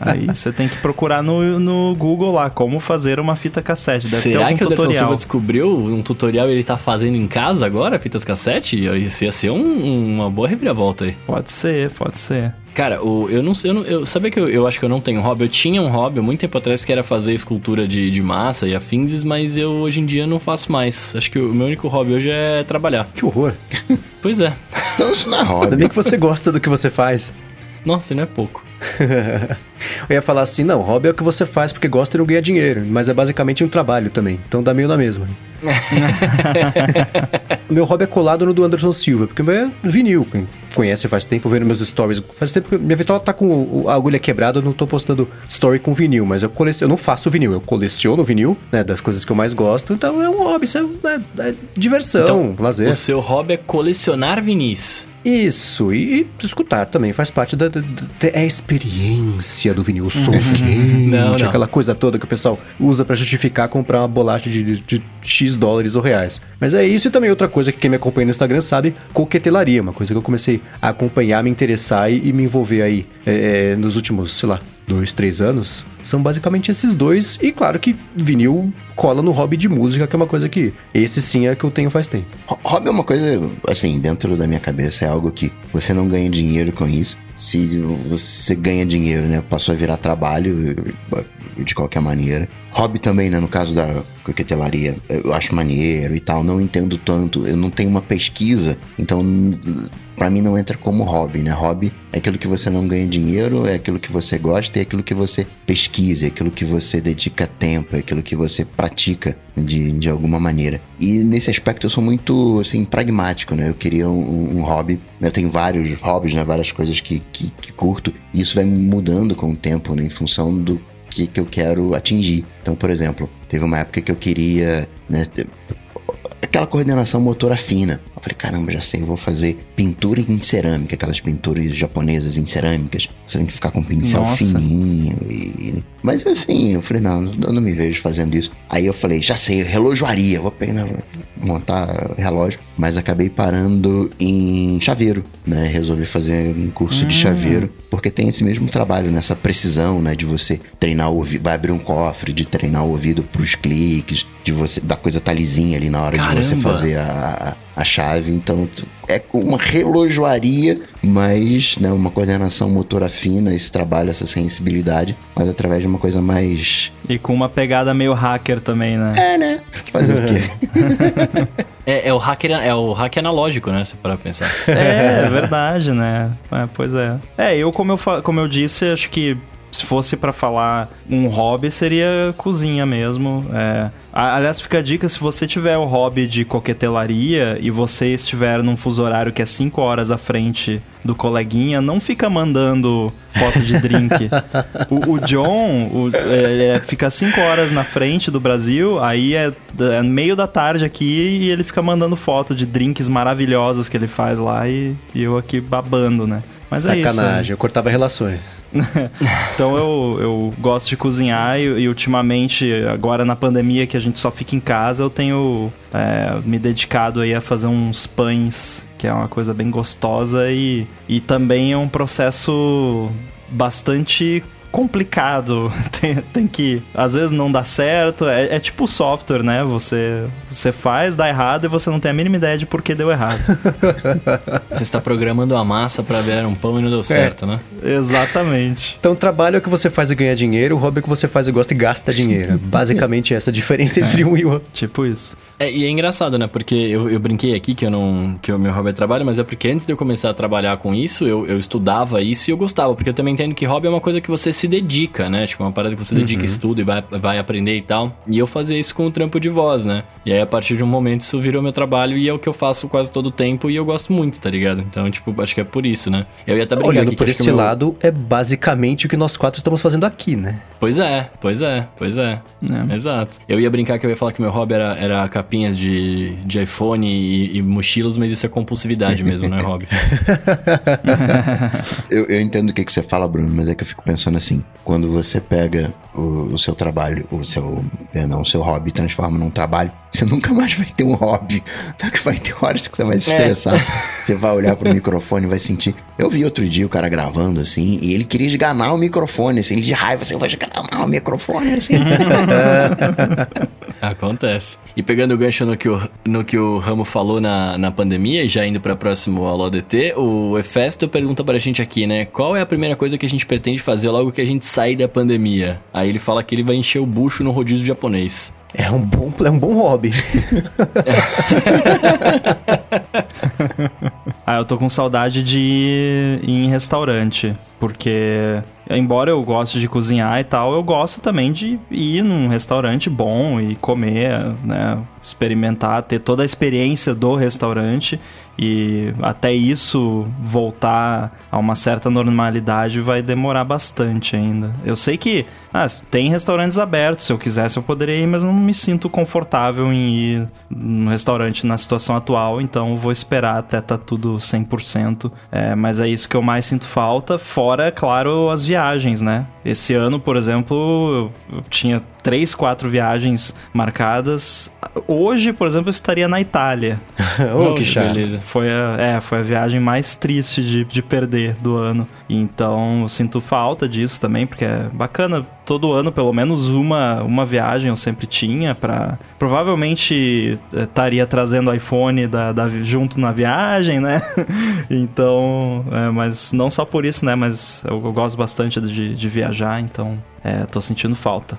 aí você tem que procurar no, no Google lá como fazer uma fita cassete. Deve Será que o Anderson tutorial. Silva descobriu um tutorial e ele tá fazendo em casa agora, fitas cassete? Isso ia ser um- uma boa reviravolta aí. Pode ser, pode ser. Cara, o, eu não sei, eu, não, eu sabia que eu, eu acho que eu não tenho hobby. Eu tinha um hobby há muito tempo atrás que era fazer escultura de, de massa e afins, mas eu hoje em dia não faço mais. Acho que o meu único hobby hoje é trabalhar. Que horror. Pois é. Então isso não é Ainda hobby. bem que você gosta do que você faz. Nossa, não é pouco. Eu ia falar assim, não, hobby é o que você faz porque gosta e não ganha dinheiro, mas é basicamente um trabalho também, então dá meio na mesma. meu hobby é colado no do Anderson Silva, porque é vinil, quem conhece faz tempo, vendo meus stories, faz tempo que minha vitória tá com a agulha quebrada, eu não tô postando story com vinil, mas eu, colec... eu não faço vinil, eu coleciono vinil, né, das coisas que eu mais gosto, então é um hobby, isso é, é- é diversão, lazer. O seu hobby é colecionar vinis. Isso, e, e escutar também faz parte da, da- da- é a experiência do vinil, o som quente, Não, não. aquela coisa toda que o pessoal usa pra justificar comprar uma bolacha de, de- de X dólares ou reais. Mas é isso e também outra coisa que quem me acompanha no Instagram sabe, coquetelaria, uma coisa que eu comecei a acompanhar, me interessar e, e me envolver aí é, é, nos últimos, sei lá, dois, três anos. São basicamente esses dois, e claro que vinil cola no hobby de música, que é uma coisa que esse sim é que eu tenho faz tempo. Ho- Hobby é uma coisa, assim, dentro da minha cabeça, é algo que você não ganha dinheiro com isso. Se você ganha dinheiro, né, passou a virar trabalho eh, de qualquer maneira. Hobby também, né, no caso da coquetelaria, eu acho maneiro e tal, não entendo tanto, eu não tenho uma pesquisa, então pra mim não entra como hobby, né? Hobby é aquilo que você não ganha dinheiro, é aquilo que você gosta é aquilo que você pesquisa, é aquilo que você dedica tempo, é aquilo que você pratica de, de alguma maneira. E nesse aspecto eu sou muito, assim, pragmático, né? Eu queria um, um hobby, né? eu tenho vários hobbies, né? Várias coisas que, que, que curto e isso vai mudando com o tempo, né? Em função do que, que eu quero atingir. Então, por exemplo, teve uma época que eu queria, né? aquela coordenação motora fina. Falei, caramba, já sei, eu vou fazer pintura em cerâmica, aquelas pinturas japonesas em cerâmicas. Você tem que ficar com um pincel Nossa. fininho e... Mas assim, eu falei, não, eu não me vejo fazendo isso. Aí eu falei, já sei, relojoaria, vou pegar, montar relógio. Mas acabei parando em chaveiro, né? Resolvi fazer um curso de chaveiro, porque tem esse mesmo trabalho, nessa precisão, né? De você treinar o ouvido, vai abrir um cofre, de treinar o ouvido pros cliques, de você, da coisa tá lisinha ali na hora de você Caramba! fazer a, a, a chave. Então, é uma relojoaria, mas, né? Uma coordenação motora fina, esse trabalho, essa sensibilidade, mas através de uma coisa mais... E com uma pegada meio hacker também, né? É, né? Fazer o quê? É, é o hacker, é o hack analógico, né? Se parar pra pensar. É, é verdade, né? É, pois é. É, eu como, eu como eu disse, acho que se fosse pra falar um hobby, seria cozinha mesmo. É. Aliás, fica a dica, se você tiver o hobby de coquetelaria e você estiver num fuso horário que é 5 horas à frente do coleguinha, não fica mandando foto de drink. o, o John, o- ele é- fica 5 horas na frente do Brasil, aí é, é meio da tarde aqui e ele fica mandando foto de drinks maravilhosos que ele faz lá e, e eu aqui babando, né? Mas Sacanagem, é isso. eu cortava relações. então eu, eu gosto de cozinhar e, e, ultimamente, agora na pandemia que a gente só fica em casa, eu tenho é, me dedicado aí a fazer uns pães, que é uma coisa bem gostosa e, e também é um processo bastante complicado. tem, tem que. Às vezes não dá certo. É, é tipo software, né? Você, você faz, dá errado e você não tem a mínima ideia de por que deu errado. você está programando a massa para ver um pão e não deu certo, é. né? Exatamente. Então, trabalho é o que você faz e ganha dinheiro, o hobby é o que você faz e gosta e gasta dinheiro. Basicamente, essa a diferença entre um e o outro. Tipo isso. É, e é engraçado, né? Porque eu, eu brinquei aqui que eu não. que o meu hobby é trabalho, mas é porque antes de eu começar a trabalhar com isso, eu, eu estudava isso e eu gostava. Porque eu também entendo que hobby é uma coisa que você se dedica, né? Tipo, uma parada que você dedica uhum. estudo e vai, vai aprender e tal. E eu fazia isso com o trampo de voz, né? E aí, a partir de um momento, isso virou meu trabalho e é o que eu faço quase todo o tempo e eu gosto muito, tá ligado? Então, tipo, acho que é por isso, né? Eu ia até brincar Olhando aqui, por esse meu... lado, é basicamente o que nós quatro estamos fazendo aqui, né? Pois é, pois é, pois é. é. Exato. Eu ia brincar que eu ia falar que meu hobby era, era capinhas de, de iPhone e, e mochilas, mas isso é compulsividade mesmo, não é hobby. eu, eu entendo o que, que você fala, Bruno, mas é que eu fico pensando assim, quando você pega o, o seu trabalho, o seu, não, o seu hobby transforma num trabalho, você nunca mais vai ter um hobby. Que vai ter horas que você vai se é. estressar. É. Você vai olhar pro microfone e vai sentir. Eu vi outro dia o cara gravando assim, e ele queria esganar o microfone, assim, ele de raiva, você vai esganar o microfone, assim. Acontece. E pegando o gancho no que o, no que o Ramo falou na, na pandemia, e já indo para próximo Alô DT, o Efesto pergunta pra gente aqui, né? Qual é a primeira coisa que a gente pretende fazer logo que a gente sair da pandemia? Aí ele fala que ele vai encher o bucho no rodízio japonês. É um bom, é um bom hobby. ah, eu tô com saudade de ir em restaurante. Porque, embora eu goste de cozinhar e tal, eu gosto também de ir num restaurante bom e comer, né? Experimentar, ter toda a experiência do restaurante e até isso voltar a uma certa normalidade vai demorar bastante ainda. Eu sei que ah, tem restaurantes abertos, se eu quisesse eu poderia ir, mas não me sinto confortável em ir no restaurante na situação atual, então vou esperar até tá tudo 100%. É, mas é isso que eu mais sinto falta, fora, claro, as viagens, né? Esse ano, por exemplo, eu tinha três, quatro viagens marcadas. Hoje, por exemplo, eu estaria na Itália. oh, que chato. Foi a, é, foi a viagem mais triste de, de perder do ano. Então, eu sinto falta disso também, porque é bacana todo ano pelo menos uma, uma viagem eu sempre tinha para provavelmente eh, estaria trazendo iPhone da, da, junto na viagem, né? então, é, mas não só por isso, né? Mas eu, eu gosto bastante de, de viajar, então é, tô sentindo falta.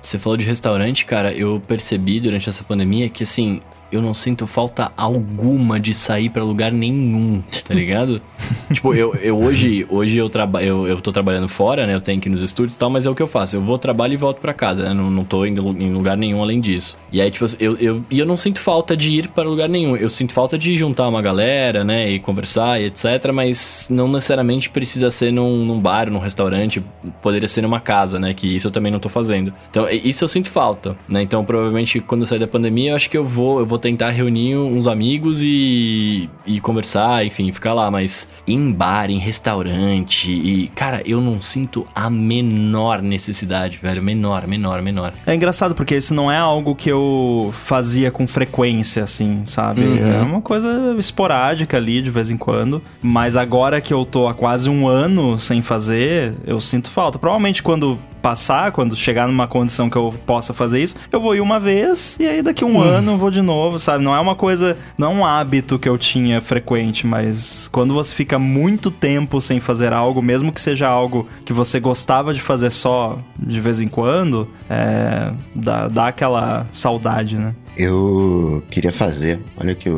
Você falou de restaurante, cara, eu percebi durante essa pandemia que assim, eu não sinto falta alguma de sair para lugar nenhum, tá ligado? tipo, eu, eu hoje, hoje eu, traba eu, eu tô trabalhando fora, né? Eu tenho que ir nos estúdios e tal, mas é o que eu faço. Eu vou, trabalho e volto para casa, né? Não, não tô indo em lugar nenhum além disso. E aí, tipo, eu, eu, e eu não sinto falta de ir para lugar nenhum. Eu sinto falta de juntar uma galera, né? E conversar e etc. Mas não necessariamente precisa ser num, num bar, num restaurante. Poderia ser numa casa, né? Que isso eu também não tô fazendo. Então, isso eu sinto falta, né? Então, provavelmente, quando eu sair da pandemia, eu acho que eu vou, eu vou tentar reunir uns amigos e, e conversar, enfim, ficar lá. Mas em bar, em restaurante, e, cara, eu não sinto a menor necessidade, velho. Menor, menor, menor. É engraçado, porque isso não é algo que eu fazia com frequência, assim, sabe? Uhum. É uma coisa esporádica ali, de vez em quando. Mas agora que eu tô há quase um ano sem fazer, eu sinto falta. Provavelmente quando passar, quando chegar numa condição que eu possa fazer isso, eu vou ir uma vez e aí daqui um hum. ano eu vou de novo, sabe? Não é uma coisa, não é um hábito que eu tinha frequente, mas quando você fica muito tempo sem fazer algo, mesmo que seja algo que você gostava de fazer só de vez em quando, é, dá, dá aquela saudade, né? Eu queria fazer, olha que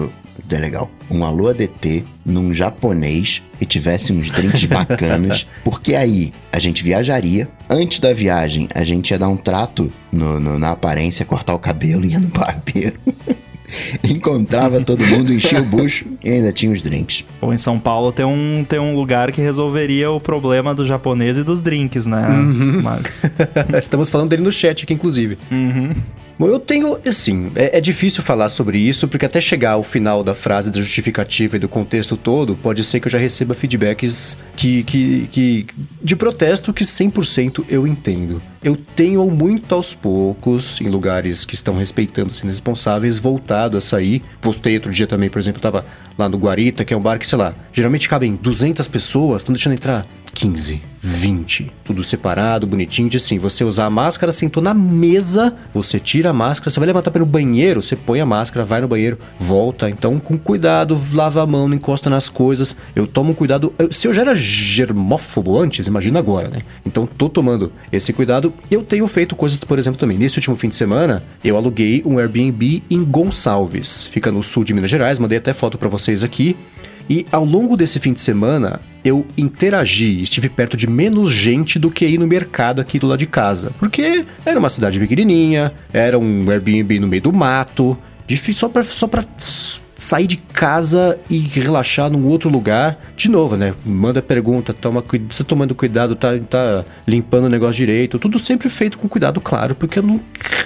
é legal, um alô ADT num japonês e tivesse uns drinks bacanas, porque aí a gente viajaria. Antes da viagem, a gente ia dar um trato no, no, na aparência, cortar o cabelo e ia no barbeiro. Encontrava todo mundo, enchia o bucho e ainda tinha os drinks. Ou em São Paulo tem um, tem um lugar que resolveria o problema do japonês e dos drinks, né? Uhum. Mas... Estamos falando dele no chat aqui, inclusive. Uhum. Bom, eu tenho, assim, é, é, difícil falar sobre isso, porque até chegar ao final da frase da justificativa e do contexto todo, pode ser que eu já receba feedbacks que, que, que de protesto que 100% eu entendo. Eu tenho muito aos poucos, em lugares que estão respeitando os responsáveis, voltado a sair. Postei outro dia também, por exemplo, eu tava lá no Guarita, que é um bar que, sei lá, geralmente cabem 200 pessoas, estão deixando entrar 15, 20, tudo separado, bonitinho, de assim, você usar a máscara, sentou na mesa, você tira a máscara, você vai levantar para o banheiro, você põe a máscara, vai no banheiro, volta, então com cuidado, lava a mão, não encosta nas coisas, eu tomo cuidado, eu, se eu já era germófobo antes, imagina agora, né? Então tô tomando esse cuidado, eu tenho feito coisas, por exemplo, também, nesse último fim de semana, eu aluguei um Airbnb em Gonçalves, fica no sul de Minas Gerais, mandei até foto para vocês aqui, e ao longo desse fim de semana, eu interagi, estive perto de menos gente do que ir no mercado aqui do lado de casa. Porque era uma cidade pequenininha, era um Airbnb no meio do mato, difícil só pra, só pra sair de casa e relaxar num outro lugar. De novo, né? Manda pergunta, toma você tomando cuidado, tá, tá limpando o negócio direito. Tudo sempre feito com cuidado, claro, porque eu não,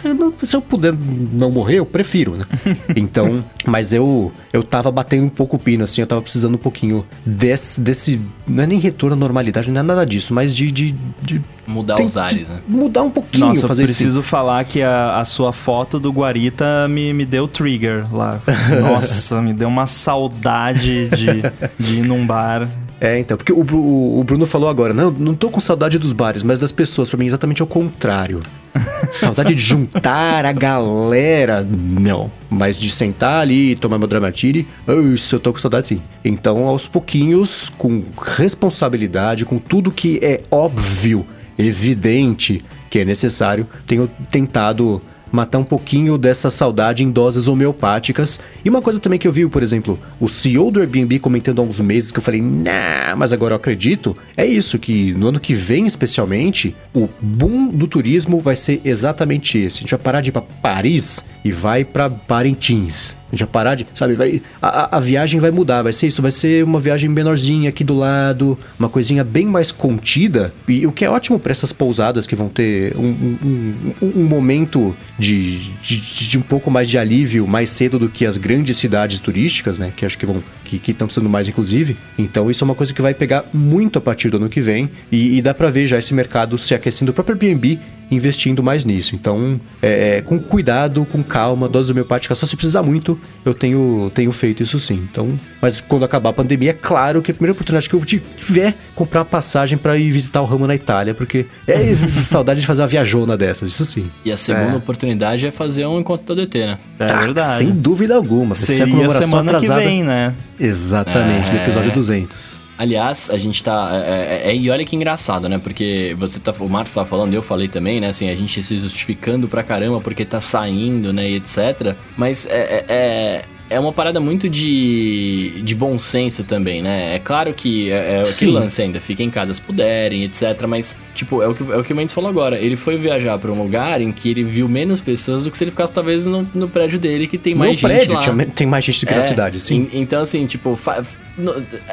eu não se eu puder não morrer, eu prefiro, né? Então, mas eu eu tava batendo um pouco o pino, assim, eu tava precisando um pouquinho desse, desse não é nem retorno à normalidade, não é nada disso, mas de, de, de Mudar tem, os ares, né? Mudar um pouquinho, Nossa, fazer eu preciso assim. falar que a, a, sua foto do Guarita me, me deu trigger lá. Nossa, me deu uma saudade de, de ir num bar. É, então, porque o, o, o, Bruno falou agora, não, não tô com saudade dos bares, mas das pessoas, para mim é exatamente o contrário. saudade de juntar a galera, não. Mas de sentar ali, tomar meu dramatiri, isso eu tô com saudade sim. Então, aos pouquinhos, com responsabilidade, com tudo que é óbvio evidente que é necessário, tenho tentado matar um pouquinho dessa saudade em doses homeopáticas. E uma coisa também que eu vi, por exemplo, o CEO do Airbnb comentando há uns meses que eu falei, nah, mas agora eu acredito, é isso, que no ano que vem, especialmente, o boom do turismo vai ser exatamente esse. A gente vai parar de ir para Paris e vai para Parintins. A gente vai parar de. Sabe, vai, a, a, viagem vai mudar, vai ser isso, vai ser uma viagem menorzinha aqui do lado, uma coisinha bem mais contida. E o que é ótimo para essas pousadas que vão ter um, um, um, momento de, de, de, um pouco mais de alívio mais cedo do que as grandes cidades turísticas, né? Que acho que vão. que estão precisando mais, inclusive. Então isso é uma coisa que vai pegar muito a partir do ano que vem. E, e dá para ver já esse mercado se aquecendo. O próprio Airbnb investindo mais nisso. Então, é, é, com cuidado, com calma, dose homeopática, só se precisar muito, eu tenho, tenho feito isso sim. Então, mas quando acabar a pandemia, é claro que a primeira oportunidade que eu tiver comprar uma passagem para ir visitar o ramo na Itália, porque é saudade de fazer uma viajona dessas, isso sim. E a segunda é. oportunidade é fazer um encontro do DT, né? É ah, verdade. Sem dúvida alguma. Seria a comemoração semana atrasada. que vem, né? Exatamente, é. do episódio 200. Aliás, a gente tá. É, é, é, e olha que engraçado, né? Porque você tá. O Marcos tava falando, eu falei também, né? Assim, a gente se justificando pra caramba porque tá saindo, né? E etc. Mas é, é, é é uma parada muito de, de bom senso também, né? É claro que é, é o que lance ainda, fica em casa se puderem, etc. Mas, tipo, é o que, é o que o Mendes falou agora. Ele foi viajar para um lugar em que ele viu menos pessoas do que se ele ficasse, talvez, no, no prédio dele, que tem mais no gente prédio, lá. Tinha, tem mais gente do que é, na cidade, sim. então, assim, tipo, no,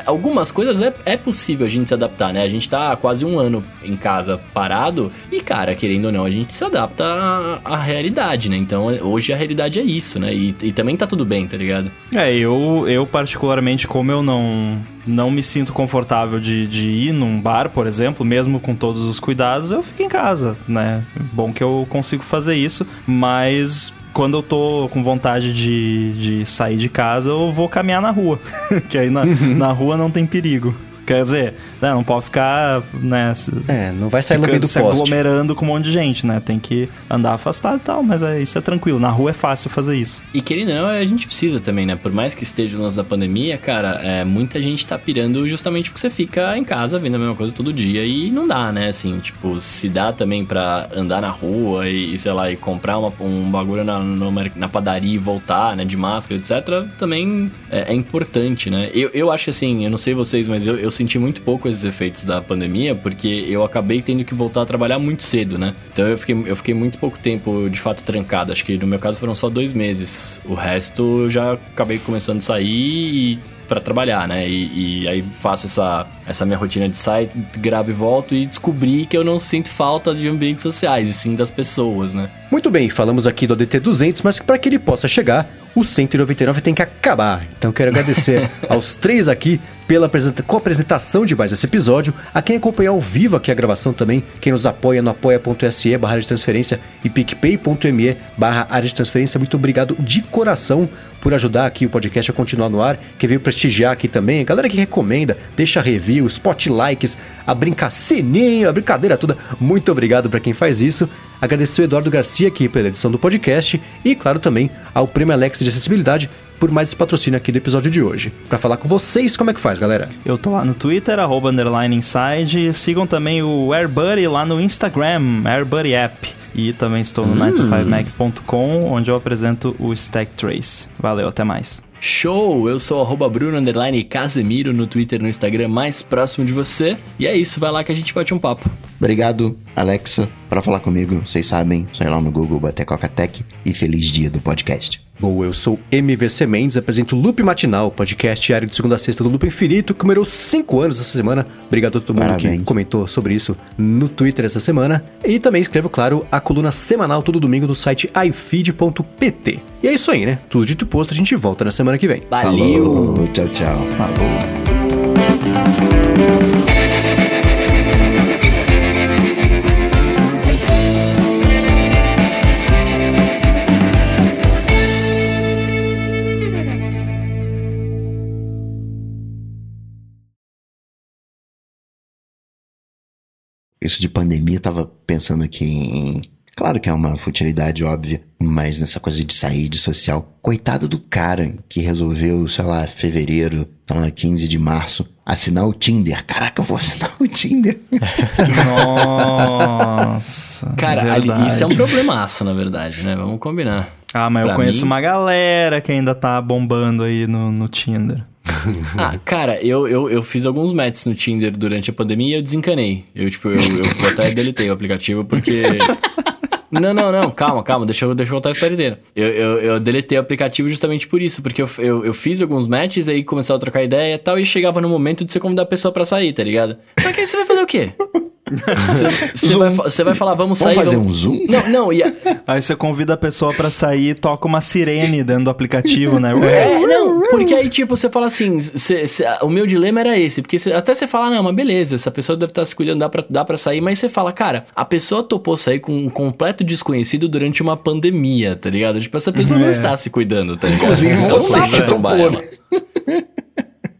algumas coisas é, é possível a gente se adaptar, né? A gente tá quase um ano em casa parado e, cara, querendo ou não, a gente se adapta à, à realidade, né? Então, hoje a realidade é isso, né? E, e também tá tudo bem, tá ligado? É, eu, eu particularmente, como eu não, não me sinto confortável de, de ir num bar, por exemplo, mesmo com todos os cuidados, eu fico em casa, né? Bom que eu consigo fazer isso, mas quando eu tô com vontade de, de sair de casa, eu vou caminhar na rua. que aí na, na rua não tem perigo. Quer dizer, né, não pode ficar, né? É, não vai sair lambendo se poste. aglomerando com um monte de gente, né? Tem que andar afastado e tal, mas é, isso é tranquilo. Na rua é fácil fazer isso. E querendo não, a gente precisa também, né? Por mais que esteja no lance da pandemia, cara, é, muita gente tá pirando justamente porque você fica em casa vendo a mesma coisa todo dia e não dá, né? Assim, tipo, se dá também pra andar na rua e, sei lá, e comprar uma, um bagulho na, na padaria e voltar, né? De máscara, etc., também é, é importante, né? Eu, eu acho assim, eu não sei vocês, mas eu, eu senti muito pouco esses efeitos da pandemia, porque eu acabei tendo que voltar a trabalhar muito cedo, né? Então eu fiquei, eu fiquei muito pouco tempo de fato trancado. Acho que no meu caso foram só dois meses. O resto eu já acabei começando a sair e pra trabalhar, né? E, e aí faço essa, essa minha rotina de site, gravo e volto e descobri que eu não sinto falta de ambientes sociais, e sim das pessoas, né? Muito bem, falamos aqui do ADT 200, mas para que ele possa chegar, o 199 tem que acabar. Então quero agradecer aos três aqui pela co-apresentação de mais esse episódio, a quem acompanhou ao vivo aqui a gravação também, quem nos apoia no apoia.se barra de transferência e picpay.me barra área de transferência. Muito obrigado de coração por ajudar aqui o podcast a continuar no ar, que veio prestigiar aqui também. A galera que recomenda, deixa review, spot likes, a brincar sininho, a brincadeira toda. Muito obrigado para quem faz isso. Agradecer o Eduardo Garcia aqui pela edição do podcast e, claro, também ao Prêmio Alex de Acessibilidade por mais esse patrocínio aqui do episódio de hoje. Para falar com vocês, como é que faz, galera? Eu tô lá no Twitter, arroba underline inside. Sigam também o AirBuddy lá no Instagram, AirBuddy App. E também estou no hum. 9to5mac.com, onde eu apresento o Stack Trace. Valeu, até mais. Show! Eu sou arroba Bruno Casemiro no Twitter no Instagram mais próximo de você. E é isso, vai lá que a gente bate um papo. Obrigado, Alexa, para falar comigo. Vocês sabem, só ir lá no Google, bater Coca-Tech e feliz dia do podcast. Bom, eu sou MVC Mendes, apresento o Loop Matinal, podcast diário de segunda a sexta do Loop Infinito, que comemorou 5 anos essa semana. Obrigado a todo mundo Parabéns. que comentou sobre isso no Twitter essa semana. E também escrevo, claro, a coluna semanal todo domingo no site ifeed.pt. E é isso aí, né? Tudo dito e posto, a gente volta na semana que vem. Valeu! Falou. Tchau, tchau. Falou. Isso de pandemia, eu tava pensando aqui em. Claro que é uma futilidade óbvia, mas nessa coisa de sair de social. Coitado do cara que resolveu, sei lá, fevereiro, tá lá, 15 de março, assinar o Tinder. Caraca, eu vou assinar o Tinder. Nossa. cara, ali, isso é um problemaço, na verdade, né? Vamos combinar. Ah, mas pra eu conheço mim... uma galera que ainda tá bombando aí no, no Tinder ah, cara, eu, eu, eu fiz alguns matches no Tinder durante a pandemia e eu desencanei. Eu, tipo, eu, eu até deletei o aplicativo porque. Não, não, não, calma, calma, deixa eu, deixa eu voltar a história inteira. Eu, eu, eu deletei o aplicativo justamente por isso, porque eu, eu, eu fiz alguns matches, aí começava a trocar ideia e tal, e chegava no momento de você convidar a pessoa pra sair, tá ligado? Só que aí você vai fazer o quê? Você vai, vai, falar, vamos, vamos sair. fazer vamos... um zoom? Não, não. E a... Aí você convida a pessoa para sair e toca uma sirene dentro do aplicativo, né? É, não, porque aí, tipo, você fala assim: cê, cê, o meu dilema era esse. Porque cê, até você fala, não, mas beleza, essa pessoa deve estar se cuidando, dá pra, dá pra sair. Mas você fala, cara, a pessoa topou sair com um completo desconhecido durante uma pandemia, tá ligado? Tipo, essa pessoa é. não está se cuidando, tá ligado? Inclusive, então dá pra trombar ela.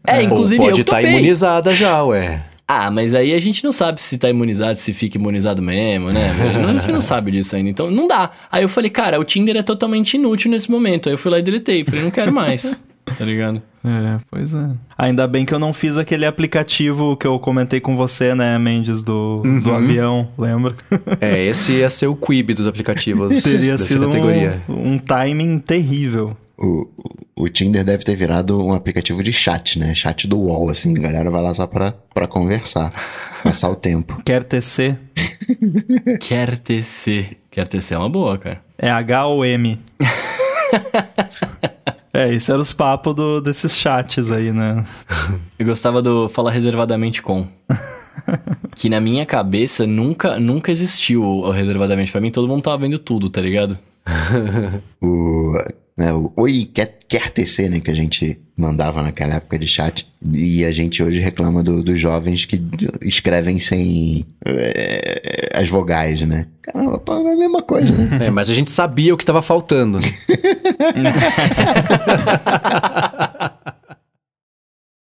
É, inclusive Ou pode estar tá imunizada já, ué. Ah, mas aí a gente não sabe se tá imunizado, se fica imunizado mesmo, né? a gente não sabe disso ainda. Então não dá. Aí eu falei, cara, o Tinder é totalmente inútil nesse momento. Aí eu fui lá e deletei. Falei, não quero mais. tá ligado? É, pois é. Ainda bem que eu não fiz aquele aplicativo que eu comentei com você, né, Mendes, do, uhum. do avião, lembra? É, esse ia ser o Quib dos aplicativos Teria sido categoria. Um, um timing terrível. O, o, Tinder deve ter virado um aplicativo de chat, né? Chat do UOL, assim. A galera vai lá só pra, pra conversar, passar o tempo. Quer TC? Quer TC. Quer TC é uma boa, cara. É H ou M? é, isso era os papos do, desses chats aí, né? Eu gostava do Fala Reservadamente Com. que na minha cabeça nunca, nunca existiu o reservadamente. Pra mim, todo mundo tava vendo tudo, tá ligado? o né, o Oi, quer, quer tecer, né, que a gente mandava naquela época de chat. E a gente hoje reclama do, dos jovens que escrevem sem é, as vogais, né? Caramba, é a mesma coisa, né? É, mas a gente sabia o que estava faltando. Né?